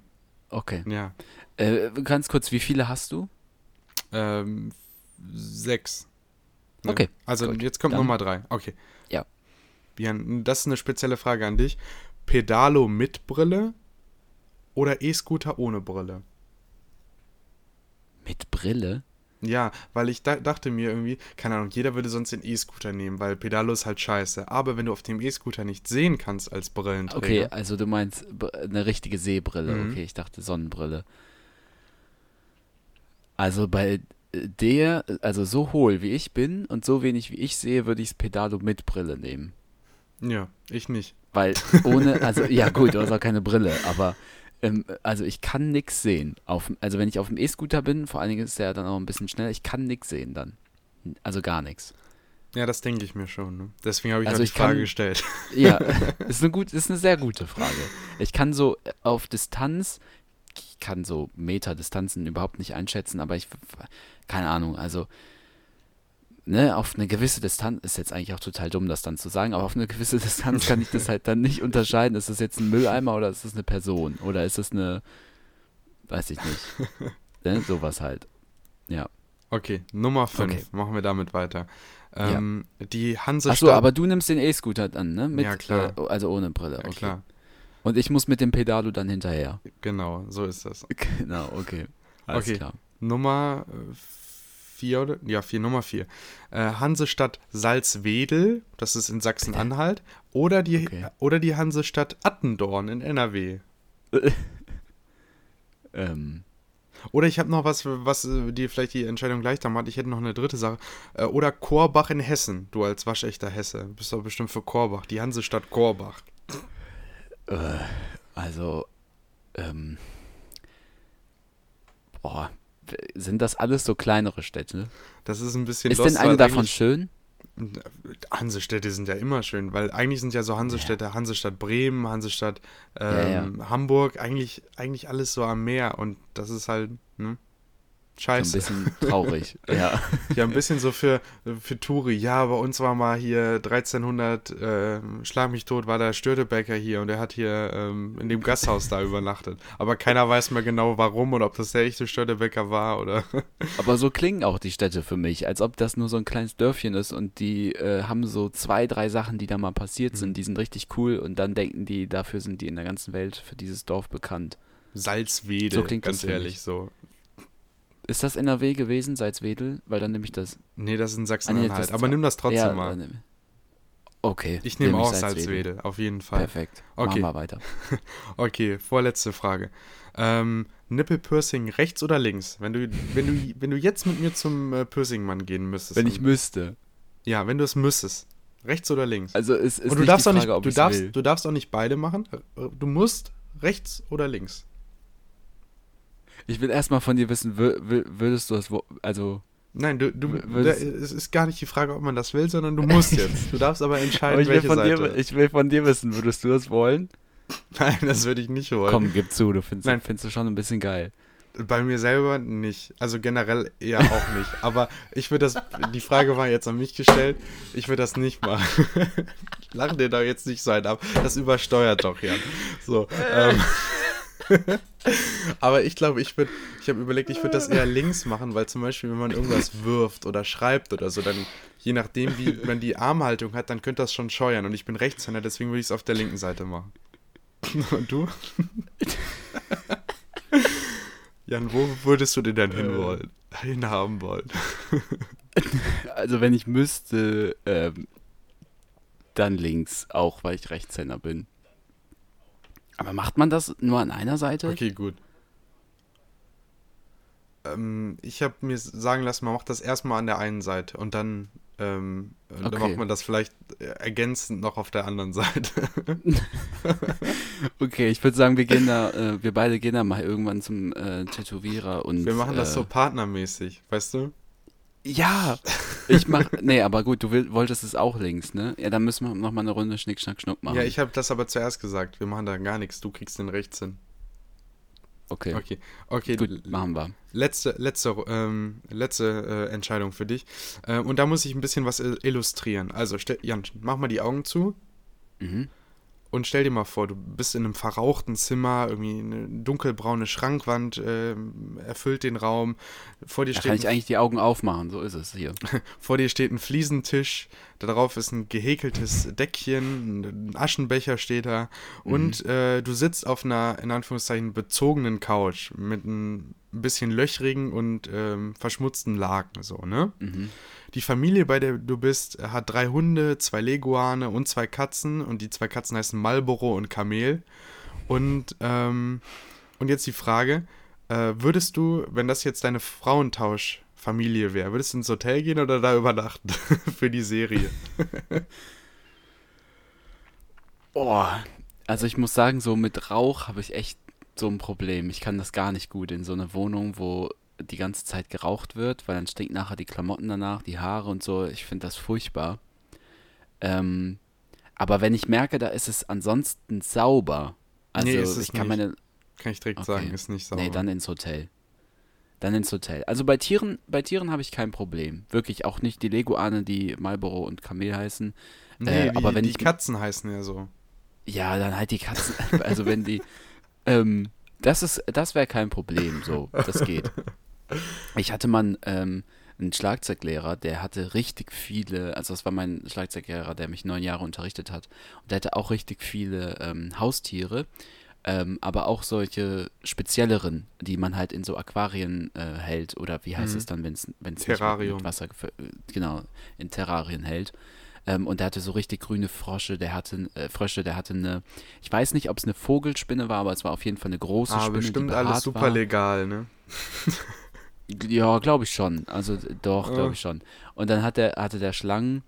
Okay. Ja. Äh, ganz kurz, wie viele hast du? Ähm, sechs. Ne? Okay, Also gut. jetzt kommt Dann- Nummer drei. Okay. Ja. Björn, das ist eine spezielle Frage an dich. Pedalo mit Brille oder E-Scooter ohne Brille? Mit Brille? Ja, weil ich da, dachte mir irgendwie, keine Ahnung, jeder würde sonst den E-Scooter nehmen, weil Pedalo ist halt scheiße. Aber wenn du auf dem E-Scooter nicht sehen kannst als Brillenträger. Okay, also du meinst eine richtige Sehbrille. Mhm. Okay, ich dachte Sonnenbrille. Also bei äh, der, also so hohl wie ich bin und so wenig wie ich sehe, würde ich das Pedalo mit Brille nehmen. Ja, ich nicht. Weil ohne, also ja gut, du hast auch keine Brille, aber ähm, also ich kann nix sehen. Auf, also wenn ich auf dem E-Scooter bin, vor allen Dingen ist der dann auch ein bisschen schneller, ich kann nix sehen dann. Also gar nichts. Ja, das denke ich mir schon. Ne? Deswegen habe ich Also auch die ich kann- Frage gestellt. Ja, ist eine gut, ist eine sehr gute Frage. Ich kann so äh, auf Distanz, ich kann so Meterdistanzen überhaupt nicht einschätzen, aber ich, keine Ahnung, also, ne, auf eine gewisse Distanz, ist jetzt eigentlich auch total dumm, das dann zu sagen, aber auf eine gewisse Distanz kann ich das halt dann nicht unterscheiden. Ist das jetzt ein Mülleimer oder ist das eine Person? Oder ist das eine, weiß ich nicht, ne, sowas halt. Ja. Okay, Nummer 5. Okay. Machen wir damit weiter. Ähm, Die Hansestadt. Achso, aber du nimmst den E-Scooter dann, ne? Mit, Ja, klar. Äh, also ohne Brille, Ja, okay. klar. Und ich muss mit dem Pedalo dann hinterher. Genau, so ist das. Genau, okay. Alles Okay. klar. Nummer 4 oder? Ja, 4, Nummer 4. Äh, Hansestadt Salzwedel, das ist in Sachsen-Anhalt. Oder die, Okay. oder die Hansestadt Attendorn in NRW. Ähm, Oder ich habe noch was, was äh, dir vielleicht die Entscheidung leichter macht. Ich hätte noch eine dritte Sache. Äh, Oder Korbach in Hessen. Du als waschechter Hesse. Bist doch bestimmt für Korbach. Die Hansestadt Korbach. äh, also, ähm, boah, sind das alles so kleinere Städte? Das ist ein bisschen Ist lost, denn eine davon schön? Hansestädte sind ja immer schön, weil eigentlich sind ja so Hansestädte, Hansestadt Bremen, Hansestadt Ja, ähm, Hamburg, eigentlich, eigentlich alles so am Meer und das ist halt, ne? So ein Scheiße. bisschen traurig, ja. Ja, ein bisschen so für, für Touri. Ja, bei uns war mal hier 1300, äh, schlag mich tot, war der Störtebecker hier und er hat hier ähm, in dem Gasthaus da übernachtet. Aber keiner weiß mehr genau warum und ob das der echte Störtebecker war oder. Aber so klingen auch die Städte für mich, als ob das nur so ein kleines Dörfchen ist und die äh, haben so zwei, drei Sachen, die da mal passiert Mhm. sind, die sind richtig cool und dann denken die, dafür sind die in der ganzen Welt für dieses Dorf bekannt. Salzwedel, So klingt ganz ehrlich so. Ist das NRW gewesen, Salzwedel? Weil dann nehme ich das. Nee, das ist in Ah, nee, Sachsen-Anhalt. das- aber nimm das trotzdem ja, mal. dann- Okay. Ich nehme nehm auch Salzwedel, auf jeden Fall. Perfekt. Okay. Machen wir weiter. Okay, vorletzte Frage. Ähm, Nippelpiercing rechts oder links? Wenn du, wenn du, wenn du jetzt mit mir zum äh, Piercing-Mann gehen müsstest. Wenn ich müsste. Ja, wenn du es müsstest. Rechts oder links? Also es ist Und du nicht darfst die auch Frage, nicht, ob du darfst, will. du darfst auch nicht beide machen. Du musst rechts oder links. Ich will erstmal von dir wissen, wür- wür- würdest du das, also, Nein, du, du, da, es ist gar nicht die Frage, ob man das will, sondern du musst jetzt. Du darfst aber entscheiden, aber ich will, welche von Seite. dir, ich will von dir wissen, würdest du das wollen? Nein, das würde ich nicht wollen. Komm, gib zu, du findest, Nein. findest du schon ein bisschen geil. Bei mir selber nicht. Also generell eher auch nicht. Aber ich würde das, die Frage war jetzt an mich gestellt, ich würde das nicht machen. Lach dir da jetzt nicht so ein ab. Das übersteuert doch, Jan. So. Ähm. Aber ich glaube, ich würde, ich habe überlegt, ich würde das eher links machen, weil zum Beispiel, wenn man irgendwas wirft oder schreibt oder so, dann je nachdem, wie man die Armhaltung hat, dann könnte das schon scheuern. Und ich bin Rechtshänder, deswegen würde ich es auf der linken Seite machen. Und du? Jan, wo würdest du denn denn hinwollen? Hinhaben wollen? Also wenn ich müsste, ähm, dann links, auch weil ich Rechtshänder bin. Aber macht man das nur an einer Seite? Okay, gut. Ähm, ich habe mir sagen lassen, man macht das erstmal an der einen Seite und dann, ähm, dann Okay. macht man das vielleicht äh, ergänzend noch auf der anderen Seite. Okay, ich würde sagen, wir gehen da, äh, wir beide gehen da mal irgendwann zum äh, Tätowierer und. Wir machen das äh, so partnermäßig, weißt du? Ja, ich mach. Nee, aber gut, du will, wolltest es auch links, ne? Ja, dann müssen wir noch mal eine Runde Schnick, Schnack, Schnuck machen. Ja, ich habe das aber zuerst gesagt. Wir machen da gar nichts. Du kriegst den rechts hin. Okay, Okay, okay. gut, machen wir. Letzte, letzte, ähm, letzte äh, Entscheidung für dich. Äh, und da muss ich ein bisschen was il- illustrieren. Also, Jan, mach mal die Augen zu. Mhm. Und stell dir mal vor, du bist in einem verrauchten Zimmer, irgendwie eine dunkelbraune Schrankwand ähm, erfüllt den Raum. Vor dir, Da kann steht ich eigentlich die Augen aufmachen, so ist es hier. vor dir steht ein Fliesentisch, darauf ist ein gehäkeltes Deckchen, ein Aschenbecher steht da und äh, du sitzt auf einer, in Anführungszeichen, bezogenen Couch mit ein bisschen löchrigen und ähm, verschmutzten Laken, so, ne? Die Familie, bei der du bist, hat drei Hunde, zwei Leguane und zwei Katzen und die zwei Katzen heißen Marlboro und Kamel. Und, ähm, und jetzt die Frage, äh, würdest du, wenn das jetzt deine Frauentauschfamilie wäre, würdest du ins Hotel gehen oder da übernachten für die Serie? Oh, also ich muss sagen, so mit Rauch habe ich echt so ein Problem. Ich kann das gar nicht gut in so einer Wohnung, wo die ganze Zeit geraucht wird, weil dann stinkt nachher die Klamotten danach, die Haare und so. Ich finde das furchtbar. Ähm, aber wenn ich merke, da ist es ansonsten sauber. Also Nee, ist es ich kann nicht. meine. Kann ich direkt Okay. sagen, ist nicht sauber. Nee, dann ins Hotel. Dann ins Hotel. Also bei Tieren, bei Tieren habe ich kein Problem. Wirklich auch nicht die Leguane, die Marlboro und Kamel heißen. nee, äh, die, aber wenn die ich- Katzen heißen ja so. Ja, dann halt die Katzen. Also wenn die. Ähm, das ist, das wäre kein Problem. So, das geht. Ich hatte mal ähm, einen Schlagzeuglehrer, der hatte richtig viele, also das war mein Schlagzeuglehrer, der mich neun Jahre unterrichtet hat. Und der hatte auch richtig viele ähm, Haustiere, ähm, aber auch solche spezielleren, die man halt in so Aquarien äh, hält. Oder wie heißt Mhm. es dann, wenn es Terrarium. mit Wasser, äh, genau, in Terrarien hält. Ähm, und der hatte so richtig grüne Frosche, der hatte, äh, Frösche, der hatte eine, ich weiß nicht, ob es eine Vogelspinne war, aber es war auf jeden Fall eine große Ah, Spinne. bestimmt die alles super war. legal, ne? Ja, glaube ich schon. Also doch, glaube ich schon. Und dann hat der, hatte der Schlangen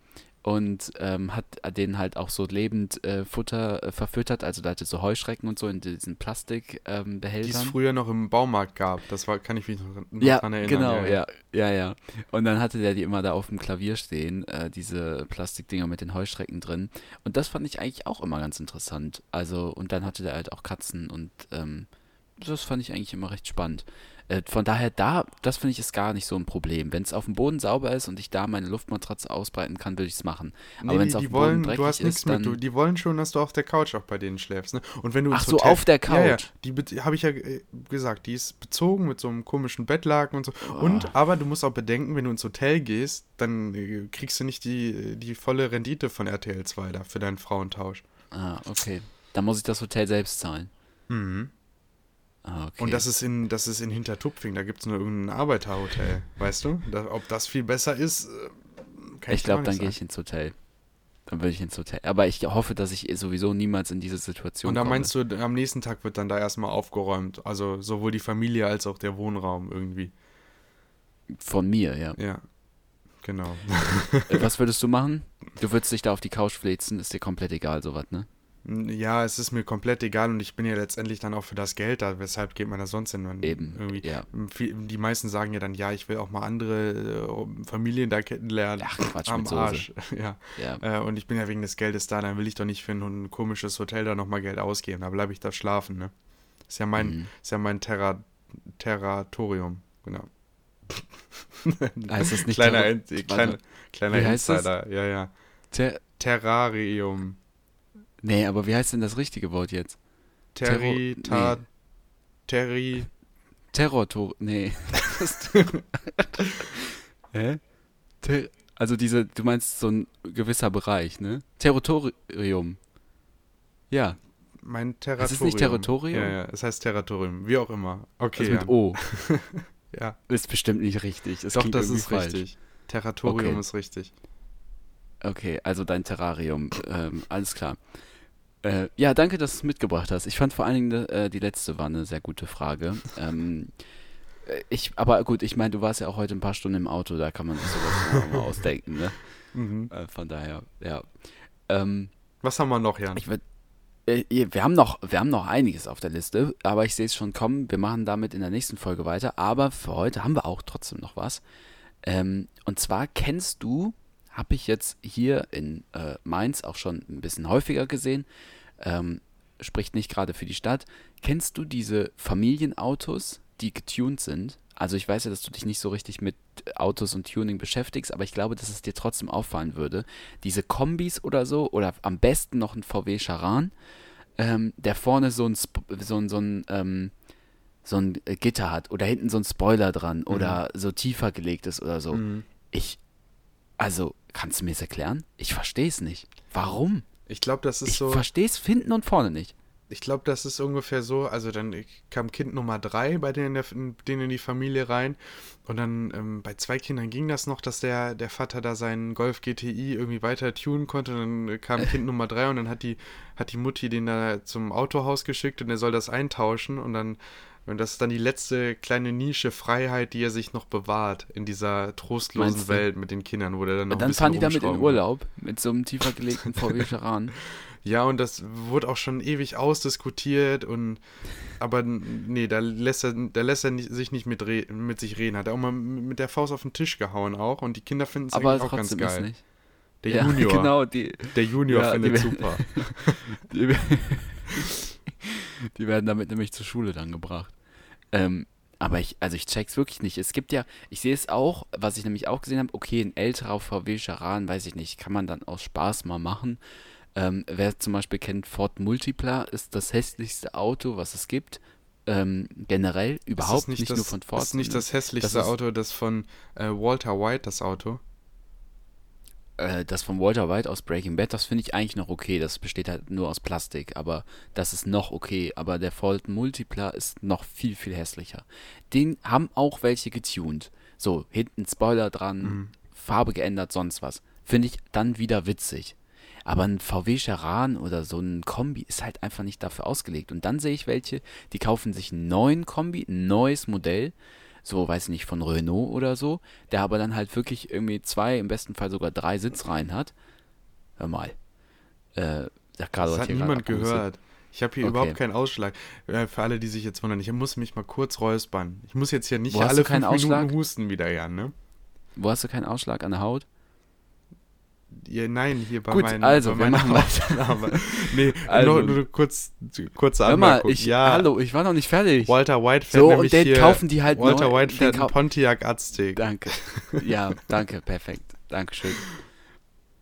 und ähm, hat denen halt auch so lebend äh, Futter äh, verfüttert. Also da hatte so Heuschrecken und so in diesen Plastikbehältern. Ähm, Die es früher noch im Baumarkt gab. Das war, kann ich mich noch, noch ja, dran erinnern. genau, ja, ja, ja. Und dann hatte der die immer da auf dem Klavier stehen, äh, diese Plastikdinger mit den Heuschrecken drin. Und das fand ich eigentlich auch immer ganz interessant. Also, und dann hatte der halt auch Katzen und ähm, das fand ich eigentlich immer recht spannend. Äh, von daher, da, das finde ich ist gar nicht so ein Problem. Wenn es auf dem Boden sauber ist und ich da meine Luftmatratze ausbreiten kann, würde ich es machen. Nee, Aber wenn es auf dem wollen, Boden du hast dreckig nichts ist, mit, dann... du, die wollen schon, dass du auf der Couch auch bei denen schläfst, ne? Und wenn du Ach so, Hotel, auf der Ja, ja, Couch? die habe ich ja äh, gesagt, die ist bezogen mit so einem komischen Bettlaken und so. Oh. Und, aber du musst auch bedenken, wenn du ins Hotel gehst, dann äh, kriegst du nicht die, die volle Rendite von RTL 2 da für deinen Frauentausch. Ah, okay. Dann muss ich das Hotel selbst zahlen. Mhm. Ah, okay. Und das ist in, das ist in Hintertupfing, da gibt es nur irgendein Arbeiterhotel, weißt du? Da, ob das viel besser ist, äh, kann ich dir glaube, dann gehe ich ins Hotel. Dann würde ich ins Hotel. Aber ich hoffe, dass ich sowieso niemals in diese Situation Und da komme. meinst du, am nächsten Tag wird dann da erstmal aufgeräumt. Also sowohl die Familie als auch der Wohnraum irgendwie. Von mir, ja. Ja. Genau. Äh, Was würdest du machen? Du würdest dich da auf die Couch fläzen, ist dir komplett egal, sowas, ne? Ja, es ist mir komplett egal und ich bin ja letztendlich dann auch für das Geld da. Weshalb geht man da sonst hin? Eben, Irgendwie, ja. Die meisten sagen ja dann, ja, ich will auch mal andere äh, Familien da kennenlernen. Ach, Quatsch Am mit Soße. Arsch. Ja. Ja. Äh, und ich bin ja wegen des Geldes da, dann will ich doch nicht für ein, komisches Hotel da nochmal Geld ausgeben. Da bleibe ich da schlafen, ne? Ist ja mein, Mhm. ist ja mein Terra, Territorium, genau. Heißt das nicht kleiner, Terra- kleiner, kleiner? Insider, ja, ja. Ter Terrarium. Nee, aber wie heißt denn das richtige Wort jetzt? Terror- Terri, ta, nee. Terri, Terror-Tor. Nee. Hä? Ter also diese, du meinst so ein gewisser Bereich, ne? Territorium. Ja, mein Territorium. es nicht Territorium? Ja, ja, es heißt Territorium, wie auch immer. Okay, das ja. mit O. ja. Ist bestimmt nicht richtig. Das Doch, das ist falsch. richtig. Territorium Okay. ist richtig. Okay, also dein Terrarium. Ähm, alles klar. Äh, ja, danke, dass du es mitgebracht hast. Ich fand vor allen Dingen äh, die letzte war eine sehr gute Frage. Ähm, äh, ich, aber gut, ich meine, du warst ja auch heute ein paar Stunden im Auto, da kann man sich sowas auch mal ausdenken, ne? Mhm. Äh, von daher, ja. Ähm, Was haben wir noch, Jan? ich würd, äh, wir, haben noch, wir haben noch einiges auf der Liste, aber ich sehe es schon kommen. Wir machen damit in der nächsten Folge weiter. Aber für heute haben wir auch trotzdem noch was. Ähm, und zwar kennst du, habe ich jetzt hier in äh, Mainz auch schon ein bisschen häufiger gesehen, ähm, spricht nicht gerade für die Stadt. Kennst du diese Familienautos, die getuned sind? Also ich weiß ja, dass du dich nicht so richtig mit Autos und Tuning beschäftigst, aber ich glaube, dass es dir trotzdem auffallen würde. Diese Kombis oder so, oder am besten noch ein VW Charan, ähm, der vorne so ein, so ein, so ein, ähm, so ein Gitter hat oder hinten so ein Spoiler dran oder so tiefer gelegt ist oder so. Mhm. Ich, also, kannst du mir das erklären? Ich verstehe es nicht. Warum? Ich glaube, das ist Ich so. verstehe es hinten und vorne nicht. Ich glaube, das ist ungefähr so, also dann kam Kind Nummer drei bei denen in, der, in, denen in die Familie rein und dann ähm, bei zwei Kindern ging das noch, dass der, der Vater da seinen Golf GTI irgendwie weiter tunen konnte und dann kam Kind Nummer drei und dann hat die, hat die Mutti den da zum Autohaus geschickt und er soll das eintauschen und dann und das ist dann die letzte kleine Nische Freiheit, die er sich noch bewahrt in dieser trostlosen? Welt mit den Kindern, wo der dann noch Und ein dann bisschen fahren die damit in Urlaub mit so einem tiefer gelegten VW Charan. Ja, und das wurde auch schon ewig ausdiskutiert und aber nee, da lässt er, da lässt er nicht, sich nicht mit, mit sich reden. Hat er auch mal mit der Faust auf den Tisch gehauen auch und die Kinder finden es auch ganz geil. nicht. Der ja, Junior, genau, die, der Junior Ja, findet die- super. die, die werden damit nämlich zur Schule dann gebracht. Ähm, aber ich, also ich check's wirklich nicht. Es gibt ja, ich sehe es auch, was ich nämlich auch gesehen habe, okay, ein älterer VW Charan, weiß ich nicht, kann man dann aus Spaß mal machen. Ähm, wer zum Beispiel kennt, Ford Multipla ist das hässlichste Auto, was es gibt. Ähm, generell überhaupt das nicht, das, nur von Ford. Ist nicht das hässlichste das ist- Auto, das von äh, Walter White, das Auto? Äh, das von Walter White aus Breaking Bad, das finde ich eigentlich noch okay. Das besteht halt nur aus Plastik, aber das ist noch okay. Aber der Ford Multipla ist noch viel, viel hässlicher. Den haben auch welche getuned. So, hinten Spoiler dran, Mhm. Farbe geändert, sonst was. Finde ich dann wieder witzig. Aber ein VW Charan oder so ein Kombi ist halt einfach nicht dafür ausgelegt. Und dann sehe ich welche, die kaufen sich einen neuen Kombi, ein neues Modell, so, weiß ich nicht, von Renault oder so, der aber dann halt wirklich irgendwie zwei, im besten Fall sogar drei Sitzreihen hat. Hör mal. Äh, Carlo Das hat niemand gehört. Ich habe hier Okay. überhaupt keinen Ausschlag. Äh, für alle, die sich jetzt wundern, ich muss mich mal kurz räuspern. Ich muss jetzt hier nicht Wo alle fünf Minuten Ausschlag? husten wieder, Jan, ne? Wo hast du keinen Ausschlag an der Haut? Ja, nein, hier bei Gut, meinen, also, bei wir machen weiter. Nee, Also. nur, nur kurz, kurze Hör mal, Anmerkung. ich, ja, hallo, ich war noch nicht fertig. Walter White fährt So, und nämlich den hier, kaufen die halt Walter neu- White den fährt einen Pontiac Aztek. Danke. Ja, danke, perfekt. Dankeschön.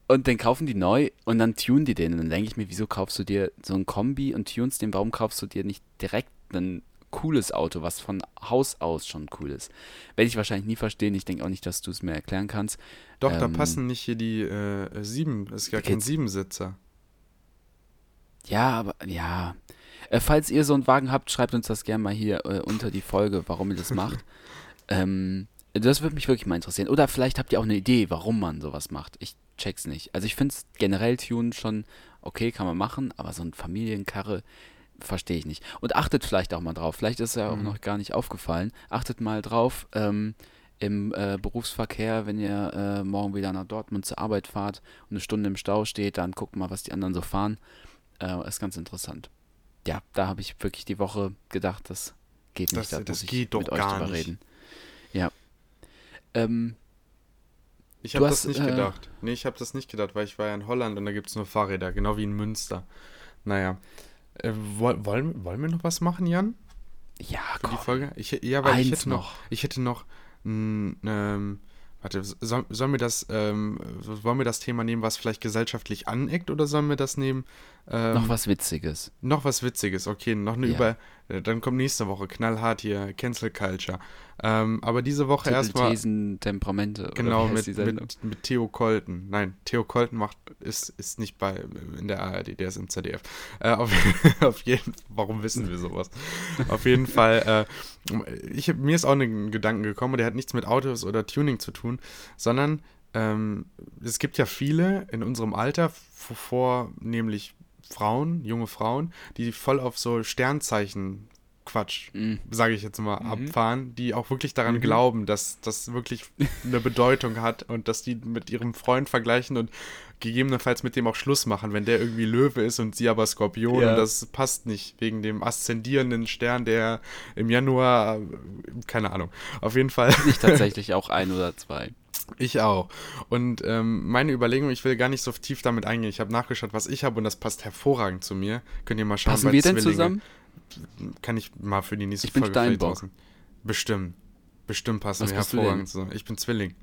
Und den kaufen die neu und dann tunen die den. Und dann denke ich mir, wieso kaufst du dir so ein Kombi und tunst den? Warum kaufst du dir nicht direkt ein cooles Auto, was von Haus aus schon cool ist? Werde ich wahrscheinlich nie verstehen. Ich denke auch nicht, dass du es mir erklären kannst. Doch, da Ähm, passen nicht hier die äh, sieben, das ist gar kein Siebensitzer. Ja, aber ja. Äh, falls ihr so einen Wagen habt, schreibt uns das gerne mal hier äh, unter die Folge, warum ihr das macht. ähm, das würde mich wirklich mal interessieren. Oder vielleicht habt ihr auch eine Idee, warum man sowas macht. Ich check's nicht. Also ich finde es generell Tune schon okay, kann man machen, aber so ein Familienkarre verstehe ich nicht. Und achtet vielleicht auch mal drauf. Vielleicht ist es ja auch Mhm. noch gar nicht aufgefallen. Achtet mal drauf ähm, im äh, Berufsverkehr, wenn ihr äh, morgen wieder nach Dortmund zur Arbeit fahrt und eine Stunde im Stau steht, dann guckt mal, was die anderen so fahren. Äh, ist ganz interessant. Ja, da habe ich wirklich die Woche gedacht, das geht nicht. Das- da das muss ich geht doch mit euch drüber nicht. reden. Ja. Ähm, Ich habe das nicht äh, gedacht. Nee, ich habe das nicht gedacht, weil ich war ja in Holland und da gibt es nur Fahrräder, genau wie in Münster. Naja. Äh, woll, wollen, wollen wir noch was machen, Jan? ja, Für die komm. Folge? Ich, ja, weil ich Eins hätte noch. noch. Ich hätte noch. mm, ähm, warte, soll, sollen wir das, ähm, wollen wir das Thema nehmen, was vielleicht gesellschaftlich aneckt, oder sollen wir das nehmen? Ähm, Noch was Witziges. Noch was Witziges, okay, noch eine Ja. über. äh, Dann kommt nächste Woche knallhart hier Cancel Culture. Ähm, aber diese Woche erstmal. Thesen, Temperamente. oder Genau, mit, mit, mit Theo Kolten. Nein, Theo Kolten macht, ist, ist nicht bei in der ARD, der ist im ZDF. Äh, auf, auf jeden warum wissen wir sowas? auf jeden Fall, äh, ich, mir ist auch ein Gedanken gekommen, der hat nichts mit Autos oder Tuning zu tun, sondern ähm, es gibt ja viele in unserem Alter, vornehmlich Frauen, junge Frauen, die voll auf so Sternzeichen Quatsch, Mhm. sage ich jetzt mal, abfahren, die auch wirklich daran glauben, dass das wirklich eine Bedeutung hat und dass die mit ihrem Freund vergleichen und gegebenenfalls mit dem auch Schluss machen, wenn der irgendwie Löwe ist und sie aber Skorpion Ja. und das passt nicht wegen dem aszendierenden Stern, der im Januar, keine Ahnung, auf jeden Fall. Ich tatsächlich auch ein oder zwei. Ich auch. Und ähm, meine Überlegung, ich will gar nicht so tief damit eingehen. Ich habe nachgeschaut, was ich habe und das passt hervorragend zu mir. Könnt ihr mal schauen. Passen wir denn Zwillinge. zusammen? Kann ich mal für die nächste Ich bin Folge Steinbock. rausnehmen. Bestimmt. Bestimmt passen Was wir hervorragend zusammen. Ich bin Zwilling.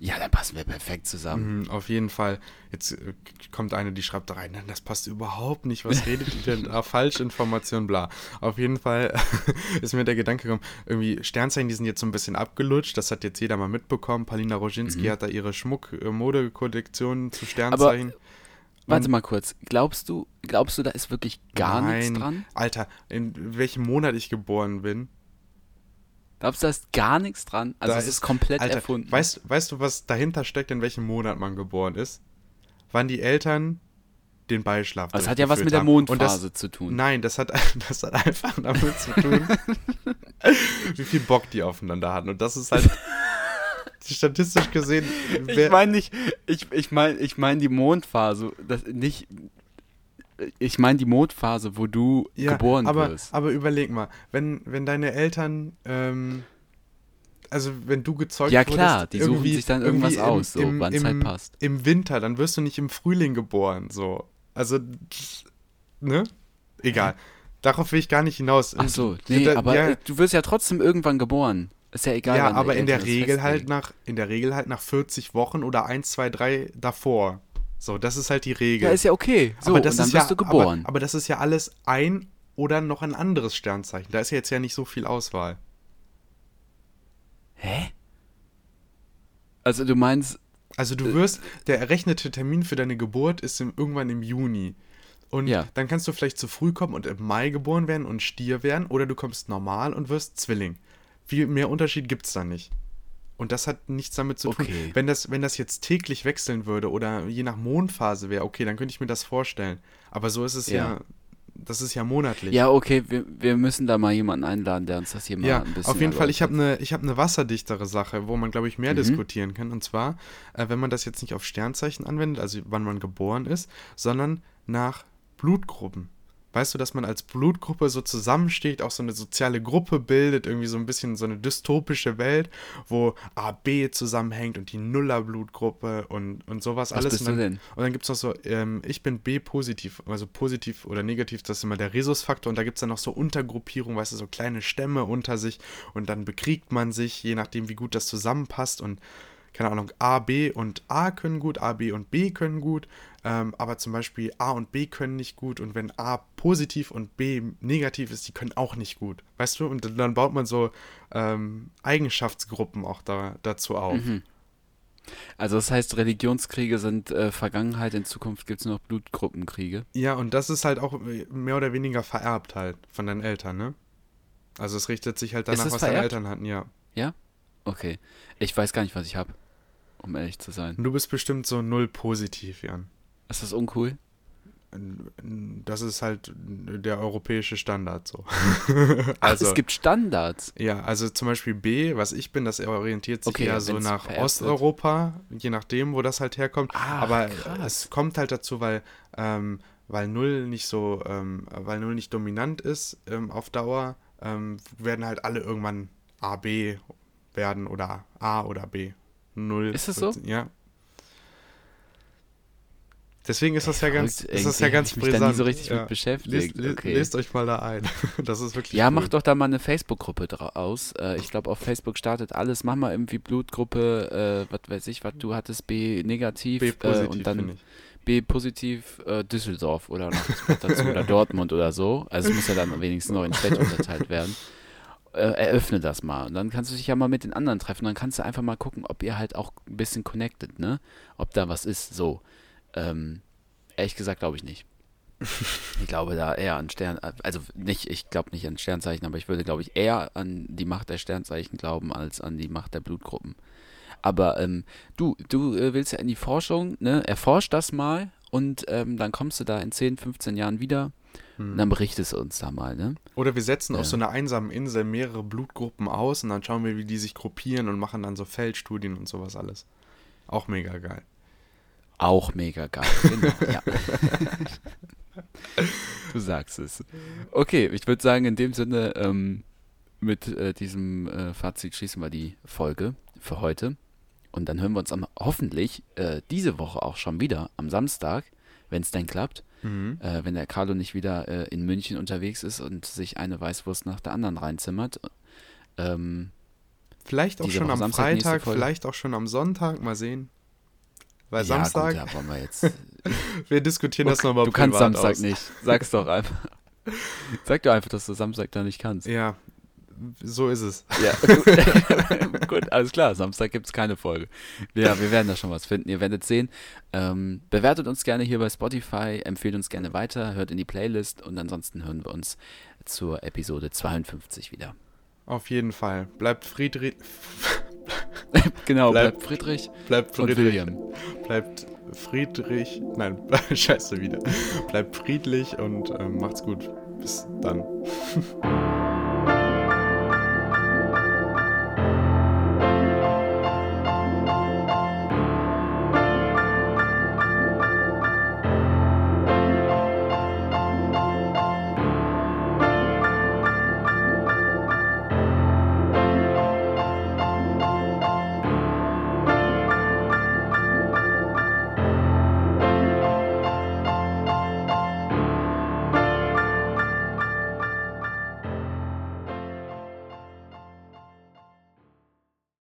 Ja, dann passen wir perfekt zusammen. Mhm, auf jeden Fall. Jetzt äh, kommt eine, die schreibt da rein, "Nein, das passt überhaupt nicht. Was redet ihr denn da? Falschinformation, bla. Auf jeden Fall ist mir der Gedanke gekommen, irgendwie Sternzeichen, die sind jetzt so ein bisschen abgelutscht. Das hat jetzt jeder mal mitbekommen. Palina Roginski Mhm. hat da ihre Schmuck-Mode-Kollektion zu Sternzeichen. Warte mal kurz. Glaubst du, glaubst du, da ist wirklich gar nichts Nein, dran? Alter, in welchem Monat ich geboren bin. Glaubst du, da ist gar nichts dran? Also Da es ist komplett Alter, erfunden. Weißt, weißt du, was dahinter steckt, in welchem Monat man geboren ist? Wann die Eltern den Beischlaf das hat ja was mit der Mondphase das, zu tun. Nein, das hat, das hat einfach damit zu tun, wie viel Bock die aufeinander hatten. Und das ist halt statistisch gesehen. Ich meine nicht, ich, ich meine ich mein die Mondphase, das nicht, ich meine die Mondphase, wo du geboren aber, wirst. Aber überleg mal, wenn, wenn deine Eltern, ähm, also wenn du gezeugt Ja, klar, wurdest, die suchen sich dann irgendwas aus, so, wann's halt passt. Im Winter, dann wirst du nicht im Frühling geboren, so. Also, ne? Egal. Darauf will ich gar nicht hinaus. Ach so, nee, da- aber ja, du wirst ja trotzdem irgendwann geboren. Ist ja egal. ja, aber in der Regel halt nach, in der Regel halt nach 40 Wochen oder 1, 2, 3 davor. So, das ist halt die Regel. Ja, ist ja okay. So, aber das dann ist wirst ja, du geboren. Aber, aber das ist ja alles ein oder noch ein anderes Sternzeichen. Da ist ja jetzt ja nicht so viel Auswahl. Hä? Also du meinst, Also Äh, du wirst, der errechnete Termin für deine Geburt ist im, irgendwann im Juni. Und Ja. dann kannst du vielleicht zu früh kommen und im Mai geboren werden und Stier werden oder du kommst normal und wirst Zwilling. Viel mehr Unterschied gibt es da nicht. Und das hat nichts damit zu tun. Okay. Wenn das, wenn das jetzt täglich wechseln würde oder je nach Mondphase wäre, okay, dann könnte ich mir das vorstellen. Aber so ist es ja, Ja. das ist ja monatlich. ja okay, wir, wir müssen da mal jemanden einladen, der uns das hier mal Ja, ein bisschen auf jeden Fall. Ich habe eine ich hab ne wasserdichtere Sache, wo man, glaube ich, mehr Mhm. diskutieren kann. Und zwar, äh, wenn man das jetzt nicht auf Sternzeichen anwendet, also wann man geboren ist, sondern nach Blutgruppen. Weißt du, dass man als Blutgruppe so zusammensteht, auch so eine soziale Gruppe bildet, irgendwie so ein bisschen so eine dystopische Welt, wo AB zusammenhängt und die Nuller-Blutgruppe und, und sowas Was alles. bist und dann, du denn? Und dann gibt es noch so, ähm, ich bin B-positiv, also positiv oder negativ, das ist immer der Rhesusfaktor. Und da gibt es dann noch so Untergruppierungen, weißt du, so kleine Stämme unter sich. Und dann bekriegt man sich, je nachdem, wie gut das zusammenpasst. Und keine Ahnung, A, B und A können gut, A, B und B können gut. Ähm, aber zum Beispiel A und B können nicht gut. Und wenn A positiv und B negativ ist, die können auch nicht gut. Weißt du? Und dann baut man so ähm, Eigenschaftsgruppen auch da, dazu auf. Mhm. Also das heißt, Religionskriege sind äh, Vergangenheit, in Zukunft gibt es nur noch Blutgruppenkriege. Ja, und das ist halt auch äh, mehr oder weniger vererbt halt von deinen Eltern, ne? Also es richtet sich halt danach, was deine vererbt? Eltern hatten, ja. Ja? Okay. Ich weiß gar nicht, was ich habe, um ehrlich zu sein. Und du bist bestimmt so null positiv, Jan. Ist das uncool? Das ist halt der europäische Standard so. Ach, also, es gibt Standards. ja, also zum Beispiel B, was ich bin, das orientiert sich Okay, eher ja, so nach vererbt wird. Osteuropa, je nachdem, wo das halt herkommt. Ach, Aber krass. es kommt halt dazu, weil, ähm, weil Null nicht so, ähm, weil Null nicht dominant ist ähm, auf Dauer, ähm, werden halt alle irgendwann A, B werden oder A oder B. Null. Ist es so? Ja. Deswegen ist das ja ganz, ist das ja ganz ich mich da nie brisant. so richtig ja. mit beschäftigt. Lest, le- okay. lest euch mal da ein. Das ist wirklich Ja, cool. mach doch da mal eine Facebook-Gruppe draus. Äh, ich glaube, auf Facebook startet alles. Mach mal irgendwie Blutgruppe, äh, was weiß ich, was du hattest, B negativ, B äh, positiv, und dann. B positiv äh, Düsseldorf oder noch dazu oder Dortmund oder so. Also es muss ja dann wenigstens noch in Städte unterteilt werden. Äh, eröffne das mal. Und dann kannst du dich ja mal mit den anderen treffen. Dann kannst du einfach mal gucken, ob ihr halt auch ein bisschen connected, ne? Ob da was ist. So. Ähm, ehrlich gesagt glaube ich nicht. Ich glaube da eher an Stern, also nicht, ich glaube nicht an Sternzeichen, aber ich würde, glaube ich, eher an die Macht der Sternzeichen glauben, als an die Macht der Blutgruppen. Aber ähm, du, du äh, willst ja in die Forschung, ne? Erforsch das mal und ähm, dann kommst du da in 10, 15 Jahren wieder und dann berichtest du uns da mal, ne? Oder wir setzen auf Ja. so einer einsamen Insel mehrere Blutgruppen aus und dann schauen wir, wie die sich gruppieren und machen dann so Feldstudien und sowas alles. Auch mega geil. Auch mega geil. Genau, ja. du sagst es. Okay, ich würde sagen, in dem Sinne, ähm, mit äh, diesem äh, Fazit schließen wir die Folge für heute. Und dann hören wir uns am, hoffentlich äh, diese Woche auch schon wieder am Samstag, wenn es denn klappt. Äh, wenn der Carlo nicht wieder äh, in München unterwegs ist und sich eine Weißwurst nach der anderen reinzimmert. Ähm, Vielleicht auch schon Woche am Samstag, Freitag, vielleicht auch schon am Sonntag, mal sehen. Weil ja, Samstag, Gut, wollen wir jetzt. wir diskutieren das nochmal Du kannst Samstag aus. nicht. Sag's doch einfach. Sag doch einfach, dass du Samstag da nicht kannst. Ja, so ist es. Ja, gut. gut, alles klar. Samstag gibt's keine Folge. Ja, wir werden da schon was finden. Ihr werdet sehen. Ähm, bewertet uns gerne hier bei Spotify, empfehlt uns gerne weiter, hört in die Playlist und ansonsten hören wir uns zur Episode 52 wieder. Auf jeden Fall. Bleibt Friedrich. Genau, Bleib- bleibt Friedrich Bleibt Friedrich. William. Bleibt Friedrich. Nein, scheiße wieder. Bleibt friedlich und ähm, macht's gut. Bis dann.